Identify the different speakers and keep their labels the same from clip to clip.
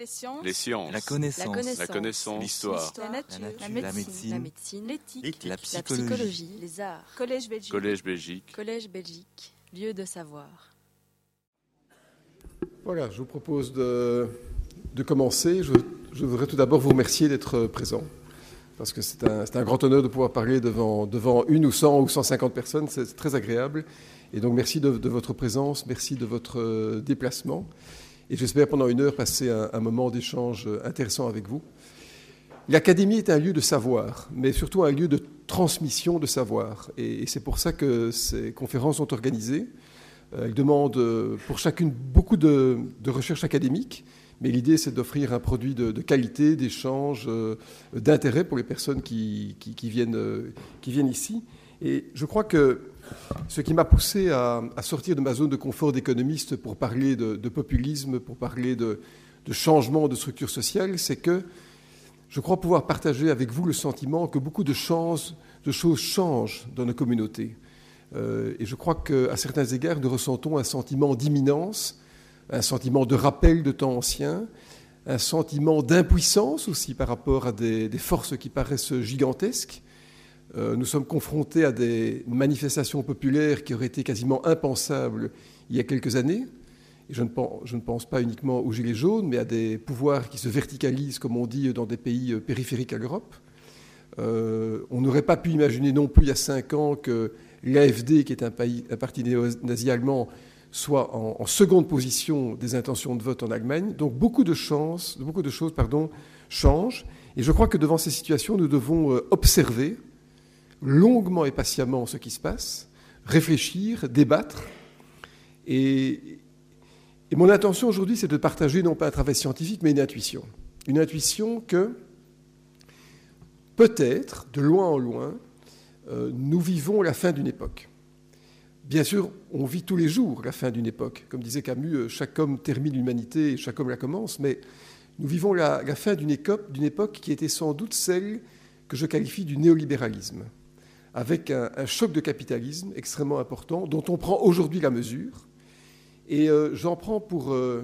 Speaker 1: Les sciences.
Speaker 2: Les sciences.
Speaker 3: La connaissance.
Speaker 2: La connaissance. L'histoire.
Speaker 1: La nature.
Speaker 3: La
Speaker 1: La médecine.
Speaker 3: La
Speaker 1: médecine. L'éthique.
Speaker 3: La
Speaker 1: La
Speaker 3: psychologie.
Speaker 1: psychologie. Les arts. Collège Belgique.
Speaker 2: Collège Belgique.
Speaker 1: Collège Belgique. Lieu de savoir.
Speaker 4: Voilà, je vous propose de, de commencer. Je, je voudrais tout d'abord vous remercier d'être présent, parce que c'est un, c'est un grand honneur de pouvoir parler devant, devant une ou 100 ou 150 personnes, c'est très agréable. Et donc merci de, de votre présence, merci de votre euh, déplacement. Et j'espère pendant une heure passer un, moment d'échange intéressant avec vous. L'Académie est un lieu de savoir, mais surtout un lieu de transmission de savoir. Et, c'est pour ça que ces conférences sont organisées. Euh, Elles demandent euh, pour chacune beaucoup de, recherche académique, mais l'idée c'est d'offrir un produit de, qualité, d'échange, euh, d'intérêt pour les personnes qui, viennent, euh, qui viennent ici. Et je crois que ce qui m'a poussé à, sortir de ma zone de confort d'économiste pour parler de, populisme, pour parler de, changement de structure sociale, c'est que je crois pouvoir partager avec vous le sentiment que beaucoup de, choses changent dans nos communautés. Euh, et je crois qu'à certains égards, nous ressentons un sentiment d'imminence, un sentiment de rappel de temps anciens, un sentiment d'impuissance aussi par rapport à des forces qui paraissent gigantesques. Euh, nous sommes confrontés à des manifestations populaires qui auraient été quasiment impensables il y a quelques années. Et je ne, pense, pas uniquement aux Gilets jaunes, mais à des pouvoirs qui se verticalisent, comme on dit, dans des pays euh, périphériques à l'Europe. Euh, on n'aurait pas pu imaginer non plus il y a cinq ans que l'AFD, qui est un, parti néo-nazi allemand, soit en, seconde position des intentions de vote en Allemagne. Donc beaucoup de, choses changent. Et je crois que devant ces situations, nous devons observer longuement et patiemment ce qui se passe, réfléchir, débattre. Et, mon intention aujourd'hui, c'est de partager non pas un travail scientifique, mais une intuition. Une intuition que peut-être, de loin en loin, euh, nous vivons la fin d'une époque. Bien sûr, on vit tous les jours la fin d'une époque. Comme disait Camus, euh, chaque homme termine l'humanité et chaque homme la commence, mais nous vivons la, fin d'une époque, d'une époque qui était sans doute celle que je qualifie du néolibéralisme, avec un, choc de capitalisme extrêmement important dont on prend aujourd'hui la mesure. Et euh, j'en prends pour, euh,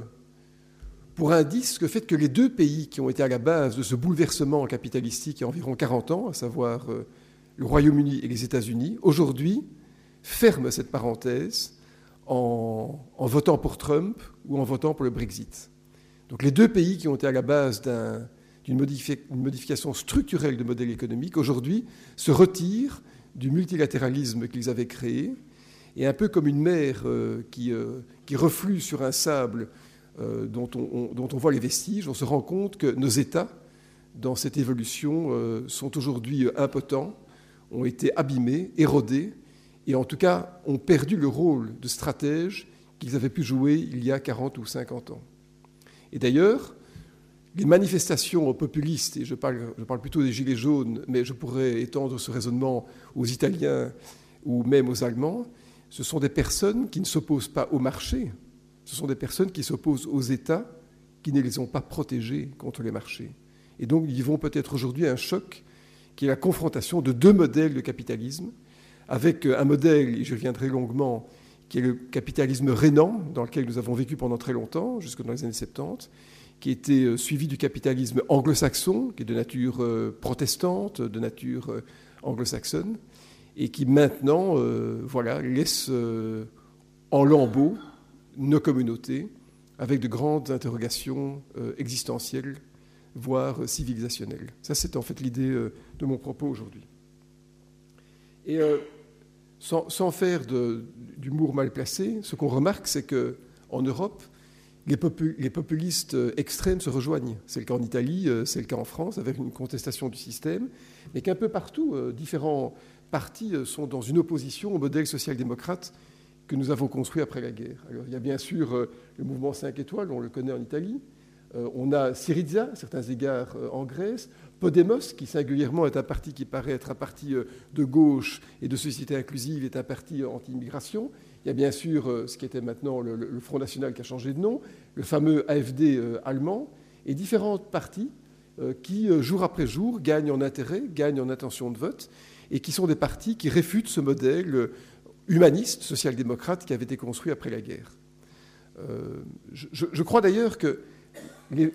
Speaker 4: pour indice le fait que les deux pays qui ont été à la base de ce bouleversement capitalistique il y a environ 40 ans, à savoir euh, le Royaume-Uni et les États-Unis, aujourd'hui ferment cette parenthèse en, votant pour Trump ou en votant pour le Brexit. Donc les deux pays qui ont été à la base d'un- d'une modifi- une modification structurelle de modèle économique, aujourd'hui se retirent du multilatéralisme qu'ils avaient créé, et un peu comme une mer euh, qui, euh, qui reflue sur un sable euh, dont, on, on- dont on voit les vestiges, on se rend compte que nos États, dans cette évolution, sont aujourd'hui impotents, ont été abîmés, érodés, et en tout cas ont perdu le rôle de stratège qu'ils avaient pu jouer il y a 40 ou 50 ans. Et d'ailleurs, les manifestations populistes, et je parle, plutôt des Gilets jaunes, mais je pourrais étendre ce raisonnement aux Italiens ou même aux Allemands, ce sont des personnes qui ne s'opposent pas au marché, ce sont des personnes qui s'opposent aux États qui ne les ont pas protégés contre les marchés. Et donc, ils vont peut-être aujourd'hui un choc qui est la confrontation de deux modèles de capitalisme, avec un modèle, et je reviendrai longuement, qui est le capitalisme rénant, dans lequel nous avons vécu pendant très longtemps, jusque dans les années 70, qui était euh, suivi du capitalisme anglo-saxon, qui est de nature euh, protestante, de nature euh, anglo-saxonne, et qui maintenant voilà, laisse en lambeaux nos communautés avec de grandes interrogations existentielles, voire civilisationnelles. Ça, c'est en fait l'idée de mon propos aujourd'hui. Et sans, sans faire d'humour mal placé, ce qu'on remarque, c'est que en Europe, les, popu- les populistes euh, extrêmes se rejoignent. C'est le cas en Italie, euh, c'est le cas en France, avec une contestation du système, mais qu'un peu partout, euh, différents partis sont dans une opposition au modèle social-démocrate que nous avons construit après la guerre. Alors, il y a bien sûr le mouvement 5 étoiles, on le connaît en Italie. On a Syriza, à certains égards, en Grèce. Podemos, qui singulièrement est un parti qui paraît être un parti de gauche et de société inclusive, est un parti anti-immigration. Il y a bien sûr euh, ce qui était maintenant le, Front National qui a changé de nom, le fameux AFD euh, allemand, et différents partis euh, qui, jour après jour, gagnent en intérêt, gagnent en intention de vote, et qui sont des partis qui réfutent ce modèle humaniste, social-démocrate, qui avait été construit après la guerre. Je, crois d'ailleurs que les,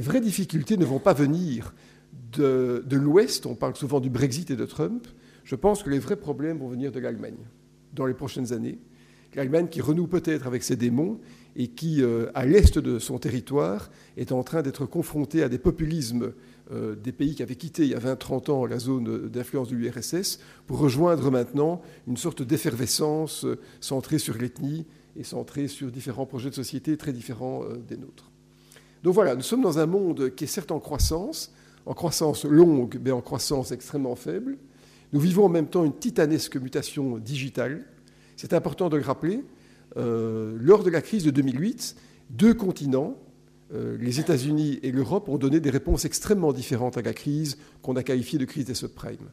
Speaker 4: vraies difficultés ne vont pas venir de l'Ouest. On parle souvent du Brexit et de Trump. Je pense que les vrais problèmes vont venir de l'Allemagne dans les prochaines années. L'Allemagne qui renoue peut-être avec ses démons et qui, euh, à l'est de son territoire, est en train d'être confrontée à des populismes euh, des pays qui avaient quitté il y a 20-30 ans la zone d'influence de l'URSS pour rejoindre maintenant une sorte d'effervescence euh, centrée sur l'ethnie et centrée sur différents projets de société très différents des nôtres. Donc voilà, nous sommes dans un monde qui est certes en croissance, en croissance longue, mais en croissance extrêmement faible, nous vivons en même temps une titanesque mutation digitale. C'est important de le rappeler. Euh, lors de la crise de 2008, deux continents, euh, les États-Unis et l'Europe, ont donné des réponses extrêmement différentes à la crise qu'on a qualifiée de crise des subprimes.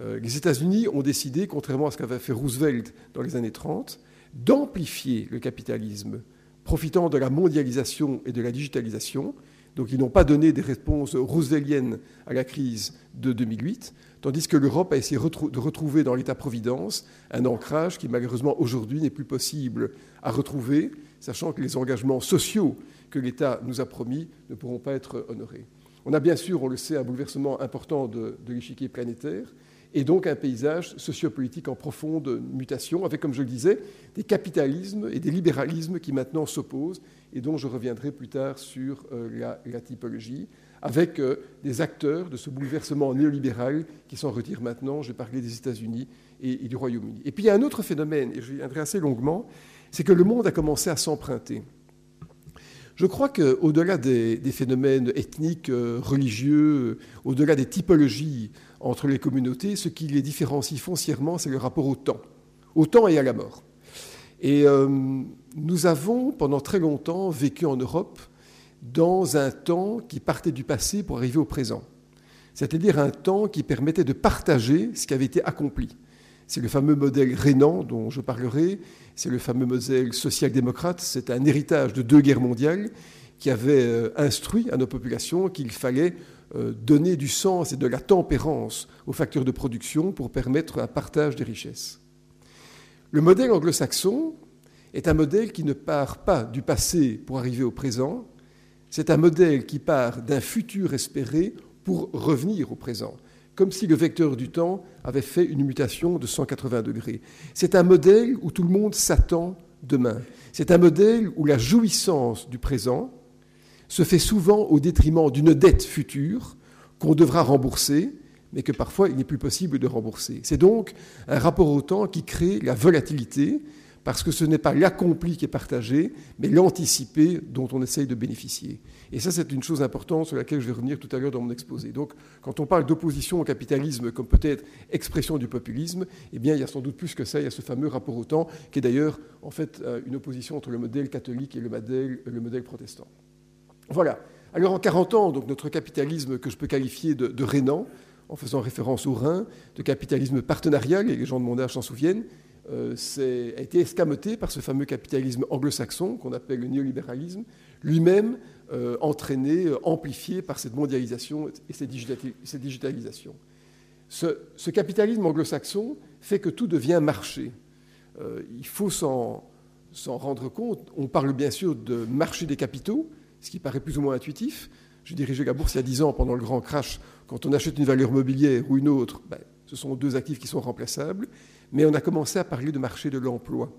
Speaker 4: Euh, les États-Unis ont décidé, contrairement à ce qu'avait fait Roosevelt dans les années 30, d'amplifier le capitalisme, profitant de la mondialisation et de la digitalisation. Donc ils n'ont pas donné des réponses rooseveltiennes à la crise de 2008, tandis que l'Europe a essayé de retrouver dans l'État-providence un ancrage qui malheureusement aujourd'hui n'est plus possible à retrouver, sachant que les engagements sociaux que l'État nous a promis ne pourront pas être honorés. On a bien sûr, on le sait, un bouleversement important de, l'échiquier planétaire et donc un paysage sociopolitique en profonde mutation, avec, comme je le disais, des capitalismes et des libéralismes qui maintenant s'opposent et dont je reviendrai plus tard sur euh, la typologie avec euh, des acteurs de ce bouleversement néolibéral qui s'en retirent maintenant. J'ai parlé des États-Unis et, du Royaume-Uni. Et puis il y a un autre phénomène, et je viendrai assez longuement, c'est que le monde a commencé à s'emprunter. Je crois qu'au-delà des, phénomènes ethniques, euh, religieux, au-delà des typologies entre les communautés, ce qui les différencie foncièrement, c'est le rapport au temps, au temps et à la mort. Et euh, nous avons, pendant très longtemps, vécu en Europe dans un temps qui partait du passé pour arriver au présent. C'est-à-dire un temps qui permettait de partager ce qui avait été accompli. C'est le fameux modèle rénan dont je parlerai, c'est le fameux modèle social-démocrate, c'est un héritage de deux guerres mondiales qui avait euh, instruit à nos populations qu'il fallait euh, donner du sens et de la tempérance aux facteurs de production pour permettre un partage des richesses. Le modèle anglo-saxon est un modèle qui ne part pas du passé pour arriver au présent, c'est un modèle qui part d'un futur espéré pour revenir au présent, comme si le vecteur du temps avait fait une mutation de 180 degrés. C'est un modèle où tout le monde s'attend demain. C'est un modèle où la jouissance du présent se fait souvent au détriment d'une dette future qu'on devra rembourser, mais que parfois il n'est plus possible de rembourser. C'est donc un rapport au temps qui crée la volatilité, parce que ce n'est pas l'accompli qui est partagé, mais l'anticipé dont on essaye de bénéficier. Et ça, c'est une chose importante sur laquelle je vais revenir tout à l'heure dans mon exposé. Donc, quand on parle d'opposition au capitalisme comme peut-être expression du populisme, eh bien, il y a sans doute plus que ça, il y a ce fameux rapport au temps, qui est d'ailleurs, en fait, euh, une opposition entre le modèle catholique et le modèle, le modèle protestant. Voilà. Alors, en 40 ans, donc, notre capitalisme que je peux qualifier de, de rénan, en faisant référence au Rhin, de capitalisme partenarial, et les gens de mon âge s'en souviennent, a été escamoté par ce fameux capitalisme anglo-saxon qu'on appelle le néolibéralisme, lui-même euh, entraîné, euh, amplifié par cette mondialisation et cette, digitalisation. Ce, capitalisme anglo-saxon fait que tout devient marché. il faut s'en rendre compte. On parle bien sûr de marché des capitaux, ce qui paraît plus ou moins intuitif. J'ai dirigé la bourse il y a 10 ans pendant le grand crash. Quand on achète une valeur mobilière ou une autre, ben, ce sont deux actifs qui sont remplaçables mais on a commencé à parler de marché de l'emploi.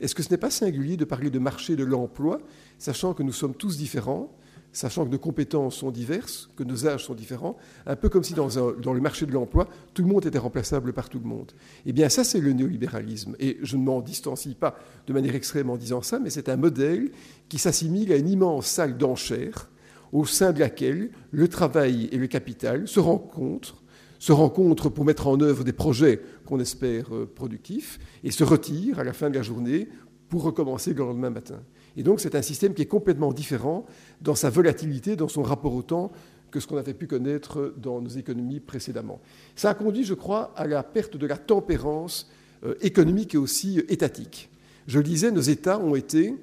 Speaker 4: Est-ce que ce n'est pas singulier de parler de marché de l'emploi, sachant que nous sommes tous différents, sachant que nos compétences sont diverses, que nos âges sont différents, un peu comme si dans, le marché de l'emploi, tout le monde était remplaçable par tout le monde? Eh bien, ça, c'est le néolibéralisme. Et je ne m'en distancie pas de manière extrême en disant ça, mais c'est un modèle qui s'assimile à une immense salle d'enchères au sein de laquelle le travail et le capital se rencontrent se rencontrent pour mettre en œuvre des projets qu'on espère euh, productifs et se retirent à la fin de la journée pour recommencer le lendemain matin. Et donc c'est un système qui est complètement différent dans sa volatilité, dans son rapport au temps, que ce qu'on avait pu connaître dans nos économies précédemment. Ça a conduit, je crois, à la perte de la tempérance euh, économique et aussi étatique. Je le disais, nos États ont été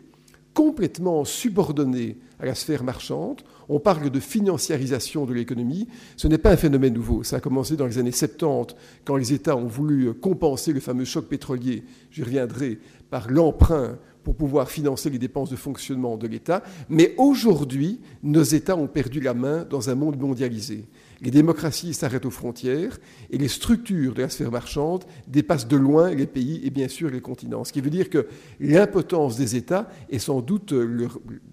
Speaker 4: complètement subordonnés à la sphère marchande. On parle de financiarisation de l'économie. Ce n'est pas un phénomène nouveau. Ça a commencé dans les années 70, quand les États ont voulu compenser le fameux choc pétrolier, j'y reviendrai, par l'emprunt pour pouvoir financer les dépenses de fonctionnement de l'État. Mais aujourd'hui, nos États ont perdu la main dans un monde mondialisé. Les démocraties s'arrêtent aux frontières et les structures de la sphère marchande dépassent de loin les pays et bien sûr les continents. Ce qui veut dire que l'impotence des États est sans doute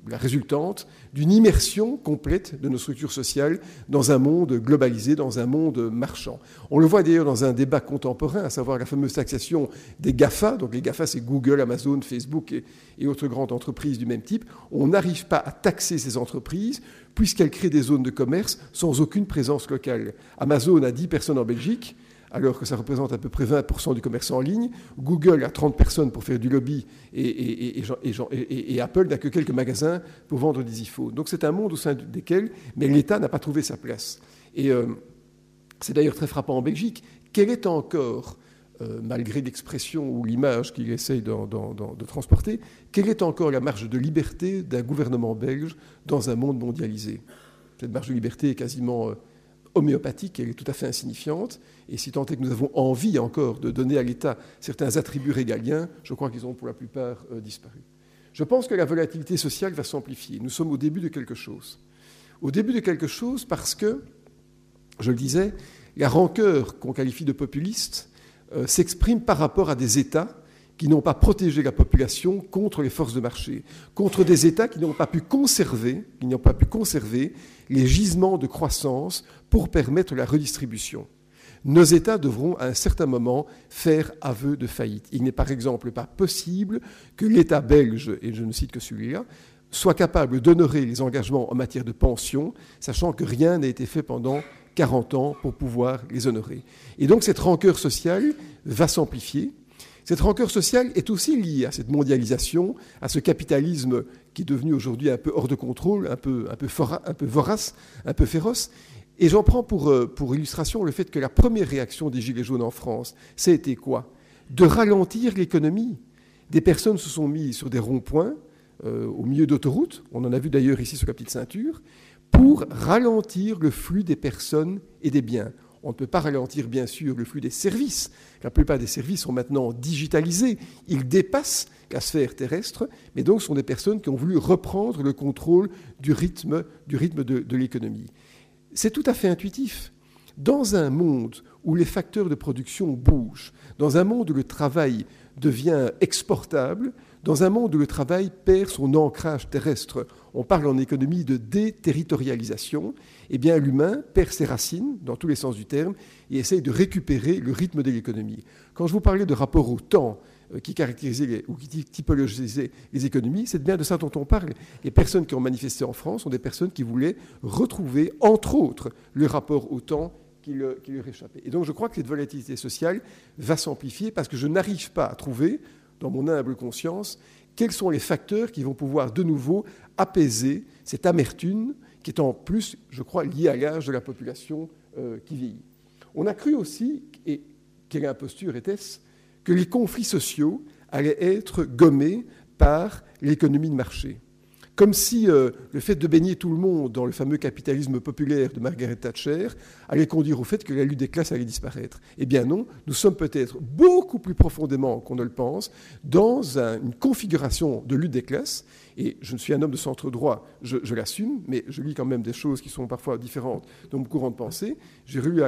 Speaker 4: la résultante d'une immersion complète de nos structures sociales dans un monde globalisé, dans un monde marchand. On le voit d'ailleurs dans un débat contemporain, à savoir la fameuse taxation des GAFA. Donc les GAFA, c'est Google, Amazon, Facebook et, et autres grandes entreprises du même type. On n'arrive pas à taxer ces entreprises puisqu'elle crée des zones de commerce sans aucune présence locale. Amazon a 10 personnes en Belgique, alors que ça représente à peu près 20% du commerce en ligne. Google a 30 personnes pour faire du lobby et, Apple n'a que quelques magasins pour vendre des iPhones. Donc c'est un monde au sein duquel, mais l'État n'a pas trouvé sa place. Et euh, c'est d'ailleurs très frappant en Belgique. Quelle est encore malgré l'expression ou l'image qu'il essaye de, transporter, quelle est encore la marge de liberté d'un gouvernement belge dans un monde mondialisé? Cette marge de liberté est quasiment euh, homéopathique, elle est tout à fait insignifiante, et si tant est que nous avons envie encore de donner à l'État certains attributs régaliens, je crois qu'ils ont pour la plupart euh, disparu. Je pense que la volatilité sociale va s'amplifier. Nous sommes au début de quelque chose. Au début de quelque chose parce que, je le disais, la rancœur qu'on qualifie de populiste euh, s'exprime par rapport à des États qui n'ont pas protégé la population contre les forces de marché, contre des États qui n'ont pas pu conserver, qui n'ont pas pu conserver les gisements de croissance pour permettre la redistribution. Nos États devront à un certain moment faire aveu de faillite. Il n'est par exemple pas possible que l'État belge, et je ne cite que celui-là, soit capable d'honorer les engagements en matière de pension, sachant que rien n'a été fait pendant 40 ans pour pouvoir les honorer. Et donc cette rancœur sociale va s'amplifier. Cette rancœur sociale est aussi liée à cette mondialisation, à ce capitalisme qui est devenu aujourd'hui un peu hors de contrôle, un peu, un peu, vorace, un peu féroce. Et j'en prends pour, euh, pour illustration le fait que la première réaction des Gilets jaunes en France, c'était quoi? De ralentir l'économie. Des personnes se sont mises sur des ronds-points, euh, au milieu d'autoroutes, on en a vu d'ailleurs ici sur la petite ceinture, pour ralentir le flux des personnes et des biens. On ne peut pas ralentir, bien sûr, le flux des services. La plupart des services sont maintenant digitalisés. Ils dépassent la sphère terrestre, mais donc sont des personnes qui ont voulu reprendre le contrôle du rythme, de l'économie. C'est tout à fait intuitif. Dans un monde où les facteurs de production bougent, dans un monde où le travail devient exportable, dans un monde où le travail perd son ancrage terrestre, on parle en économie de déterritorialisation, eh bien l'humain perd ses racines, dans tous les sens du terme, et essaye de récupérer le rythme de l'économie. Quand je vous parlais de rapport au temps euh, qui caractérisait ou qui typologisait les économies, c'est bien de ça dont on parle. Les personnes qui ont manifesté en France sont des personnes qui voulaient retrouver, entre autres, le rapport au temps qui, leur échappait. Et donc je crois que cette volatilité sociale va s'amplifier parce que je n'arrive pas à trouver dans mon humble conscience, quels sont les facteurs qui vont pouvoir de nouveau apaiser cette amertume qui est en plus, je crois, liée à l'âge de la population euh, qui vieillit. On a cru aussi, et quelle imposture était-ce, que les conflits sociaux allaient être gommés par l'économie de marché comme si euh, le fait de baigner tout le monde dans le fameux capitalisme populaire de Margaret Thatcher allait conduire au fait que la lutte des classes allait disparaître. Eh bien non, nous sommes peut-être beaucoup plus profondément qu'on ne le pense dans une configuration de lutte des classes et je ne suis un homme de centre droit, je, l'assume, mais je lis quand même des choses qui sont parfois différentes dans mon courant de pensée. J'ai lu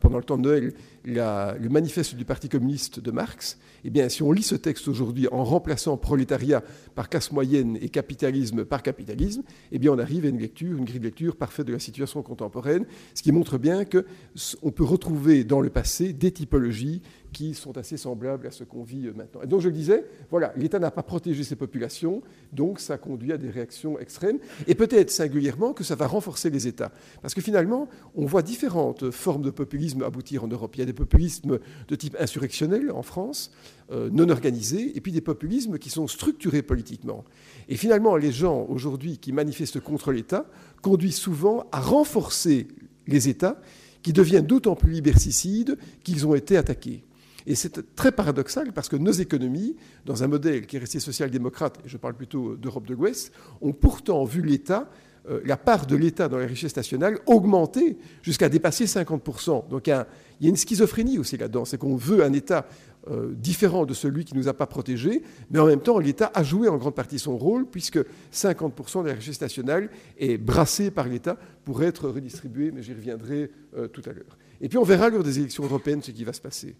Speaker 4: pendant le temps de Noël le manifeste du Parti communiste de Marx. Eh bien, si on lit ce texte aujourd'hui en remplaçant prolétariat par classe moyenne et capitalisme par capitalisme, eh bien, on arrive à une lecture, une grille de lecture parfaite de la situation contemporaine, ce qui montre bien qu'on peut retrouver dans le passé des typologies qui sont assez semblables à ce qu'on vit euh, maintenant. Et donc je le disais, voilà, l'État n'a pas protégé ses populations, donc ça conduit à des réactions extrêmes, et peut-être singulièrement que ça va renforcer les États. Parce que finalement, on voit différentes formes de populisme aboutir en Europe. Il y a des populismes de type insurrectionnel en France, euh, non organisés, et puis des populismes qui sont structurés politiquement. Et finalement, les gens aujourd'hui qui manifestent contre l'État conduisent souvent à renforcer les États qui deviennent d'autant plus liberticides qu'ils ont été attaqués. Et c'est très paradoxal parce que nos économies, dans un modèle qui est resté social-démocrate, et je parle plutôt d'Europe de l'Ouest, ont pourtant vu l'État euh, la part de l'État dans la richesse nationale augmenter jusqu'à dépasser 50%. Donc il y, a, une schizophrénie aussi là-dedans, c'est qu'on veut un État euh, différent de celui qui ne nous a pas protégés, mais en même temps l'État a joué en grande partie son rôle puisque 50% de la richesse nationale est brassée par l'État pour être redistribuée, mais j'y reviendrai euh, tout à l'heure. Et puis on verra lors des élections européennes ce qui va se passer.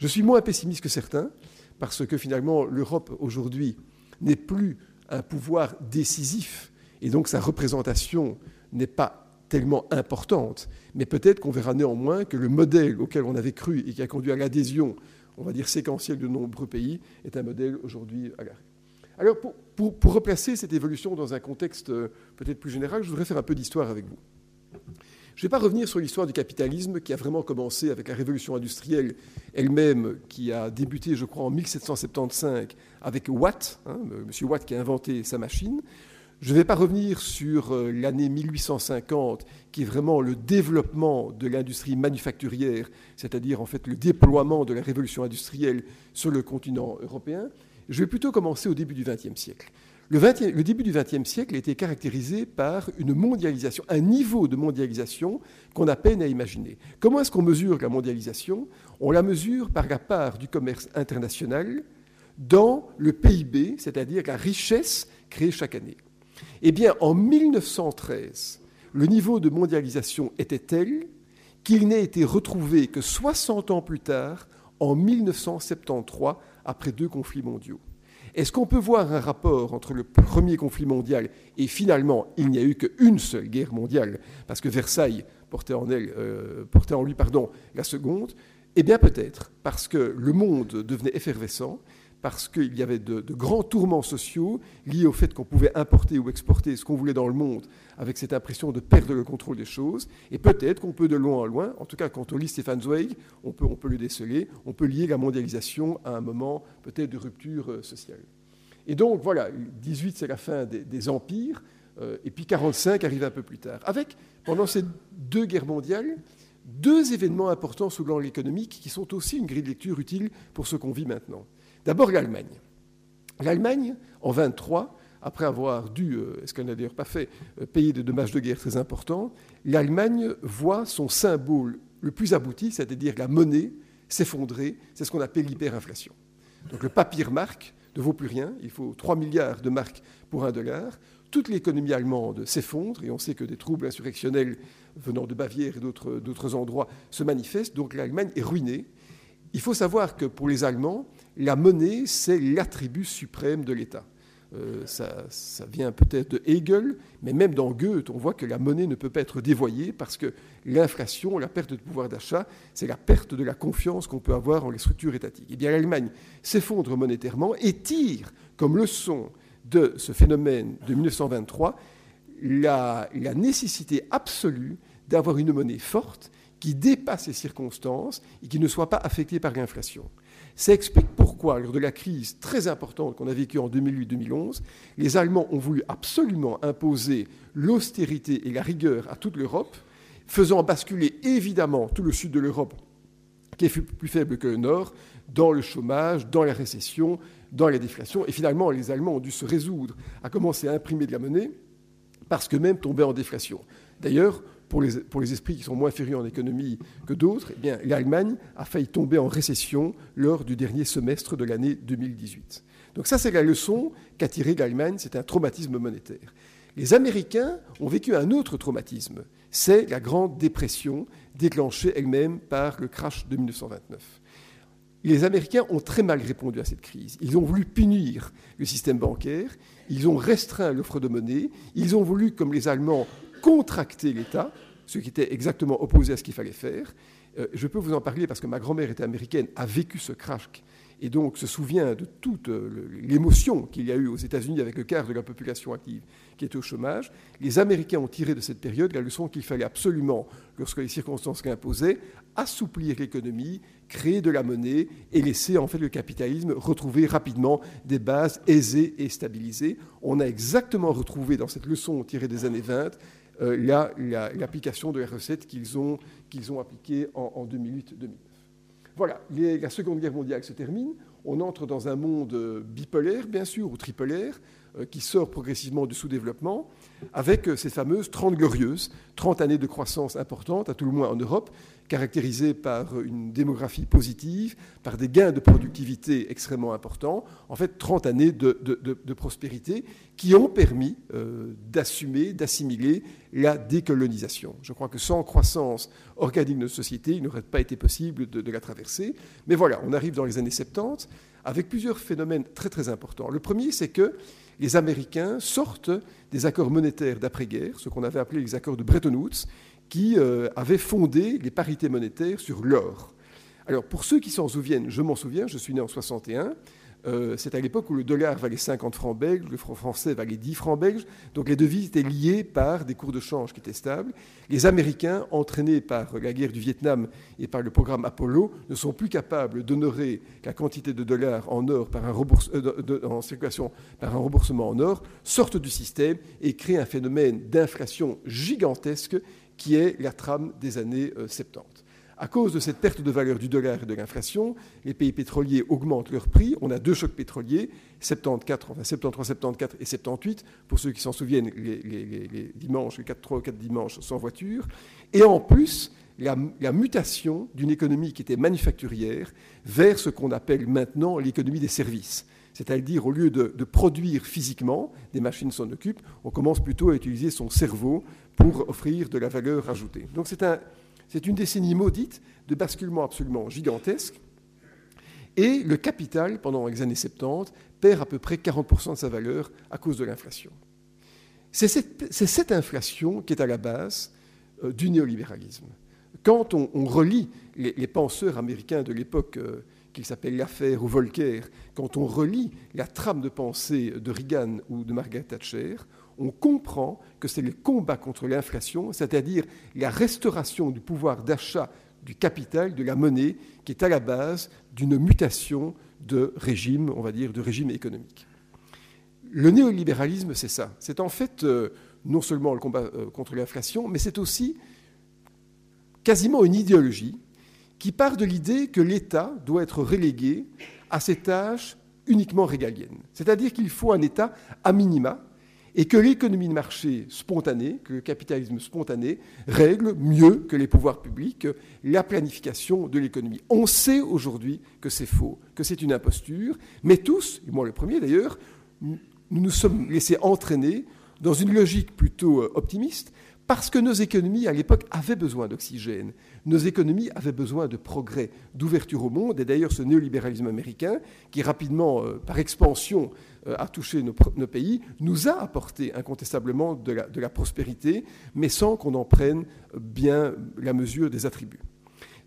Speaker 4: Je suis moins pessimiste que certains, parce que finalement l'Europe aujourd'hui n'est plus un pouvoir décisif et donc sa représentation n'est pas tellement importante. Mais peut-être qu'on verra néanmoins que le modèle auquel on avait cru et qui a conduit à l'adhésion, on va dire séquentielle de nombreux pays, est un modèle aujourd'hui à l'arrêt. Alors pour, pour, replacer cette évolution dans un contexte euh, peut-être plus général, je voudrais faire un peu d'histoire avec vous. Je ne vais pas revenir sur l'histoire du capitalisme qui a vraiment commencé avec la révolution industrielle elle-même, qui a débuté, je crois, en 1775 avec Watt, hein, M. Watt qui a inventé sa machine. Je ne vais pas revenir sur euh, l'année 1850, qui est vraiment le développement de l'industrie manufacturière, c'est-à-dire en fait le déploiement de la révolution industrielle sur le continent européen. Je vais plutôt commencer au début du XXe siècle. Le, début du XXe siècle a été caractérisé par une mondialisation, un niveau de mondialisation qu'on a peine à imaginer. Comment est-ce qu'on mesure la mondialisation? On la mesure par la part du commerce international dans le PIB, c'est-à-dire la richesse créée chaque année. Eh bien, en 1913, le niveau de mondialisation était tel qu'il n'a été retrouvé que 60 ans plus tard, en 1973, après deux conflits mondiaux. Est-ce qu'on peut voir un rapport entre le premier conflit mondial et finalement, il n'y a eu qu'une seule guerre mondiale, parce que Versailles portait en, euh, lui la seconde? Eh bien peut-être, parce que le monde devenait effervescent, parce qu'il y avait de, grands tourments sociaux liés au fait qu'on pouvait importer ou exporter ce qu'on voulait dans le monde avec cette impression de perdre le contrôle des choses. Et peut-être qu'on peut de loin en loin, en tout cas quand on lit Stéphane Zweig, on peut, le déceler, on peut lier la mondialisation à un moment peut-être de rupture euh, sociale. Et donc voilà, 18 c'est la fin des, empires, euh, et puis 45 arrive un peu plus tard. Avec, pendant ces deux guerres mondiales, deux événements importants sous l'angle économique qui sont aussi une grille de lecture utile pour ce qu'on vit maintenant. D'abord l'Allemagne. L'Allemagne, en 23, après avoir dû, euh, ce qu'elle n'a d'ailleurs pas fait, euh, payer des dommages de guerre très importants, l'Allemagne voit son symbole le plus abouti, c'est-à-dire la monnaie, s'effondrer. C'est ce qu'on appelle l'hyperinflation. Donc le papier marque ne vaut plus rien. Il faut 3 milliards de marques pour un dollar. Toute l'économie allemande s'effondre et on sait que des troubles insurrectionnels venant de Bavière et d'autres endroits se manifestent. Donc l'Allemagne est ruinée. Il faut savoir que pour les Allemands, la monnaie, c'est l'attribut suprême de l'État. Euh, ça, vient peut-être de Hegel, mais même dans Goethe, on voit que la monnaie ne peut pas être dévoyée parce que l'inflation, la perte de pouvoir d'achat, c'est la perte de la confiance qu'on peut avoir en les structures étatiques. Eh bien, l'Allemagne s'effondre monétairement et tire comme leçon de ce phénomène de 1923 la nécessité absolue d'avoir une monnaie forte qui dépasse les circonstances et qui ne soit pas affectée par l'inflation. Ça explique pourquoi, lors de la crise très importante qu'on a vécue en 2008-2011, les Allemands ont voulu absolument imposer l'austérité et la rigueur à toute l'Europe, faisant basculer évidemment tout le sud de l'Europe, qui est plus faible que le nord, dans le chômage, dans la récession, dans la déflation. Et finalement, les Allemands ont dû se résoudre à commencer à imprimer de la monnaie parce que même tombaient en déflation. D'ailleurs, pour les, pour les, esprits qui sont moins férieux en économie que d'autres, eh l'Allemagne a failli tomber en récession lors du dernier semestre de l'année 2018. Donc ça, c'est la leçon qu'a tirée l'Allemagne, c'est un traumatisme monétaire. Les Américains ont vécu un autre traumatisme, c'est la Grande Dépression déclenchée elle-même par le crash de 1929. Les Américains ont très mal répondu à cette crise. Ils ont voulu punir le système bancaire, ils ont restreint l'offre de monnaie, ils ont voulu, comme les Allemands, contracter l'État, ce qui était exactement opposé à ce qu'il fallait faire. Euh, je peux vous en parler parce que ma grand-mère était américaine, a vécu ce crash et donc se souvient de toute euh, l'émotion qu'il y a eu aux États-Unis avec le quart de la population active qui était au chômage. Les Américains ont tiré de cette période la leçon qu'il fallait absolument, lorsque les circonstances l'imposaient, assouplir l'économie, créer de la monnaie et laisser en fait le capitalisme retrouver rapidement des bases aisées et stabilisées. On a exactement retrouvé dans cette leçon tirée des années 20 euh, l'application de la recette qu'ils ont, qu'ils ont appliquée en, 2008-2009. Voilà, la Seconde Guerre mondiale se termine. On entre dans un monde bipolaire, bien sûr, ou tripolaire, qui sort progressivement du sous-développement. avec euh, ces fameuses 30 glorieuses, 30 années de croissance importante, à tout le moins en Europe, caractérisées par une démographie positive, par des gains de productivité extrêmement importants, en fait 30 années de, prospérité qui ont permis euh, d'assumer, d'assimiler la décolonisation. Je crois que sans croissance organique de notre société, il n'aurait pas été possible de, la traverser. Mais voilà, on arrive dans les années 70 avec plusieurs phénomènes très très importants. Le premier, c'est que les Américains sortent des accords monétaires d'après-guerre, ce qu'on avait appelé les accords de Bretton Woods, qui euh, avaient fondé les parités monétaires sur l'or. Alors pour ceux qui s'en souviennent, je m'en souviens, je suis né en 61, euh, c'est à l'époque où le dollar valait 50 francs belges, le franc français valait 10 francs belges, donc les devises étaient liées par des cours de change qui étaient stables. Les Américains, entraînés par la guerre du Vietnam et par le programme Apollo, ne sont plus capables d'honorer la quantité de dollars en or par un euh, en circulation par un remboursement en or, sortent du système et créent un phénomène d'inflation gigantesque qui est la trame des années 70. À cause de cette perte de valeur du dollar et de l'inflation, les pays pétroliers augmentent leurs prix. On a deux chocs pétroliers, 74, enfin 73, 74 et 78, pour ceux qui s'en souviennent, les, dimanches, les 4, 3 ou 4 dimanches sans voiture. Et en plus, la, mutation d'une économie qui était manufacturière vers ce qu'on appelle maintenant l'économie des services. C'est-à-dire, au lieu de, de, produire physiquement, des machines s'en occupent, on commence plutôt à utiliser son cerveau pour offrir de la valeur ajoutée. Donc c'est un, c'est une décennie maudite de basculement absolument gigantesque. Et le capital, pendant les années 70, perd à peu près 40% de sa valeur à cause de l'inflation. C'est cette, inflation qui est à la base euh, du néolibéralisme. Quand on, relit les, penseurs américains de l'époque, euh, qu'ils s'appellent L'Affaire ou Volcker, quand on relit la trame de pensée de Reagan ou de Margaret Thatcher, on comprend que c'est le combat contre l'inflation, c'est-à-dire la restauration du pouvoir d'achat du capital, de la monnaie, qui est à la base d'une mutation de régime, on va dire, de régime économique. Le néolibéralisme, c'est ça. C'est en fait euh, non seulement le combat euh, contre l'inflation, mais c'est aussi quasiment une idéologie qui part de l'idée que l'État doit être relégué à ses tâches uniquement régaliennes. C'est-à-dire qu'il faut un État à minima et que l'économie de marché spontanée, que le capitalisme spontané, règle mieux que les pouvoirs publics la planification de l'économie. On sait aujourd'hui que c'est faux, que c'est une imposture, mais tous, et moi le premier d'ailleurs, nous nous sommes laissés entraîner dans une logique plutôt euh, optimiste, parce que nos économies, à l'époque, avaient besoin d'oxygène. Nos économies avaient besoin de progrès, d'ouverture au monde. Et d'ailleurs, ce néolibéralisme américain, qui rapidement, euh, par expansion, euh, a touché nos, pays, nous a apporté incontestablement de la prospérité, mais sans qu'on en prenne bien la mesure des attributs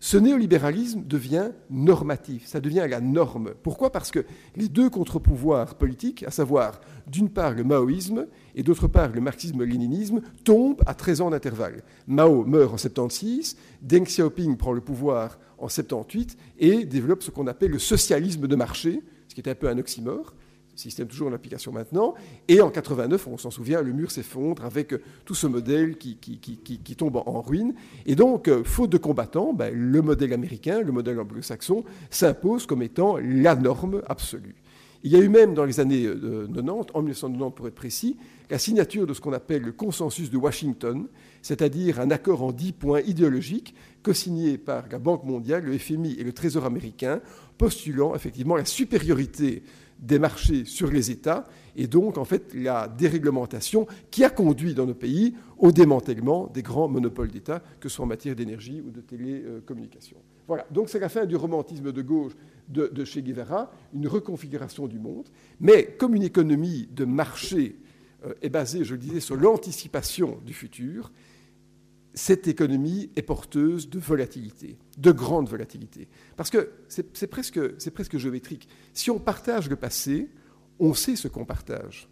Speaker 4: ce néolibéralisme devient normatif, ça devient la norme. Pourquoi? Parce que les deux contre-pouvoirs politiques, à savoir d'une part le maoïsme et d'autre part le marxisme-léninisme, tombent à 13 ans d'intervalle. Mao meurt en 76, Deng Xiaoping prend le pouvoir en 78 et développe ce qu'on appelle le socialisme de marché, ce qui est un peu un oxymore système toujours en application maintenant. Et en 89, on s'en souvient, le mur s'effondre avec euh, tout ce modèle qui, qui, tombe en, ruine. Et donc, euh, faute de combattants, ben, le modèle américain, le modèle anglo-saxon, s'impose comme étant la norme absolue. Il y a eu même dans les années 90, euh, en 1990 pour être précis, la signature de ce qu'on appelle le consensus de Washington, c'est-à-dire un accord en dix points idéologiques co-signé par la Banque mondiale, le FMI et le Trésor américain, postulant effectivement la supériorité des marchés sur les États et donc en fait la déréglementation qui a conduit dans nos pays au démantèlement des grands monopoles d'État, que ce soit en matière d'énergie ou de télécommunications. Voilà, donc c'est la fin du romantisme de gauche de, de Che Guevara, une reconfiguration du monde, mais comme une économie de marché euh, est basée, je le disais, sur l'anticipation du futur, cette économie est porteuse de volatilité, de grande volatilité. Parce que c'est presque, presque géométrique. Si on partage le passé, on sait ce qu'on partage.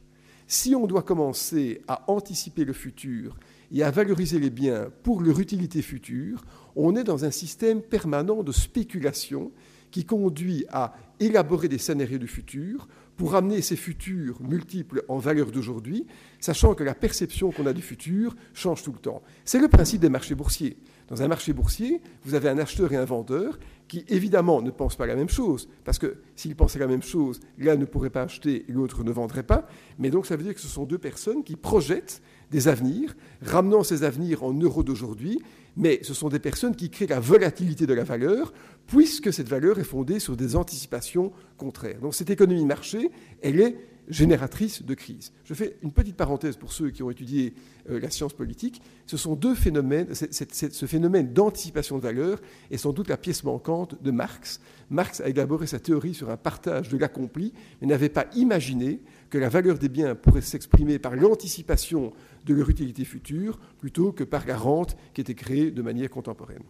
Speaker 4: Si on doit commencer à anticiper le futur et à valoriser les biens pour leur utilité future, on est dans un système permanent de spéculation qui conduit à élaborer des scénarios du futur pour amener ces futurs multiples en valeur d'aujourd'hui, sachant que la perception qu'on a du futur change tout le temps. C'est le principe des marchés boursiers. Dans un marché boursier, vous avez un acheteur et un vendeur qui, évidemment, ne pensent pas la même chose, parce que s'ils pensaient la même chose, l'un ne pourrait pas acheter et l'autre ne vendrait pas. Mais donc, ça veut dire que ce sont deux personnes qui projettent des avenirs, ramenant ces avenirs en euros d'aujourd'hui, mais ce sont des personnes qui créent la volatilité de la valeur, puisque cette valeur est fondée sur des anticipations contraires. Donc cette économie marché, elle est génératrice de crise. Je fais une petite parenthèse pour ceux qui ont étudié euh, la science politique. Ce sont deux phénomènes. ce phénomène d'anticipation de valeur est sans doute la pièce manquante de Marx. Marx a élaboré sa théorie sur un partage de l'accompli, mais n'avait pas imaginé que la valeur des biens pourrait s'exprimer par l'anticipation de leur utilité future plutôt que par la rente qui était créée de manière contemporaine.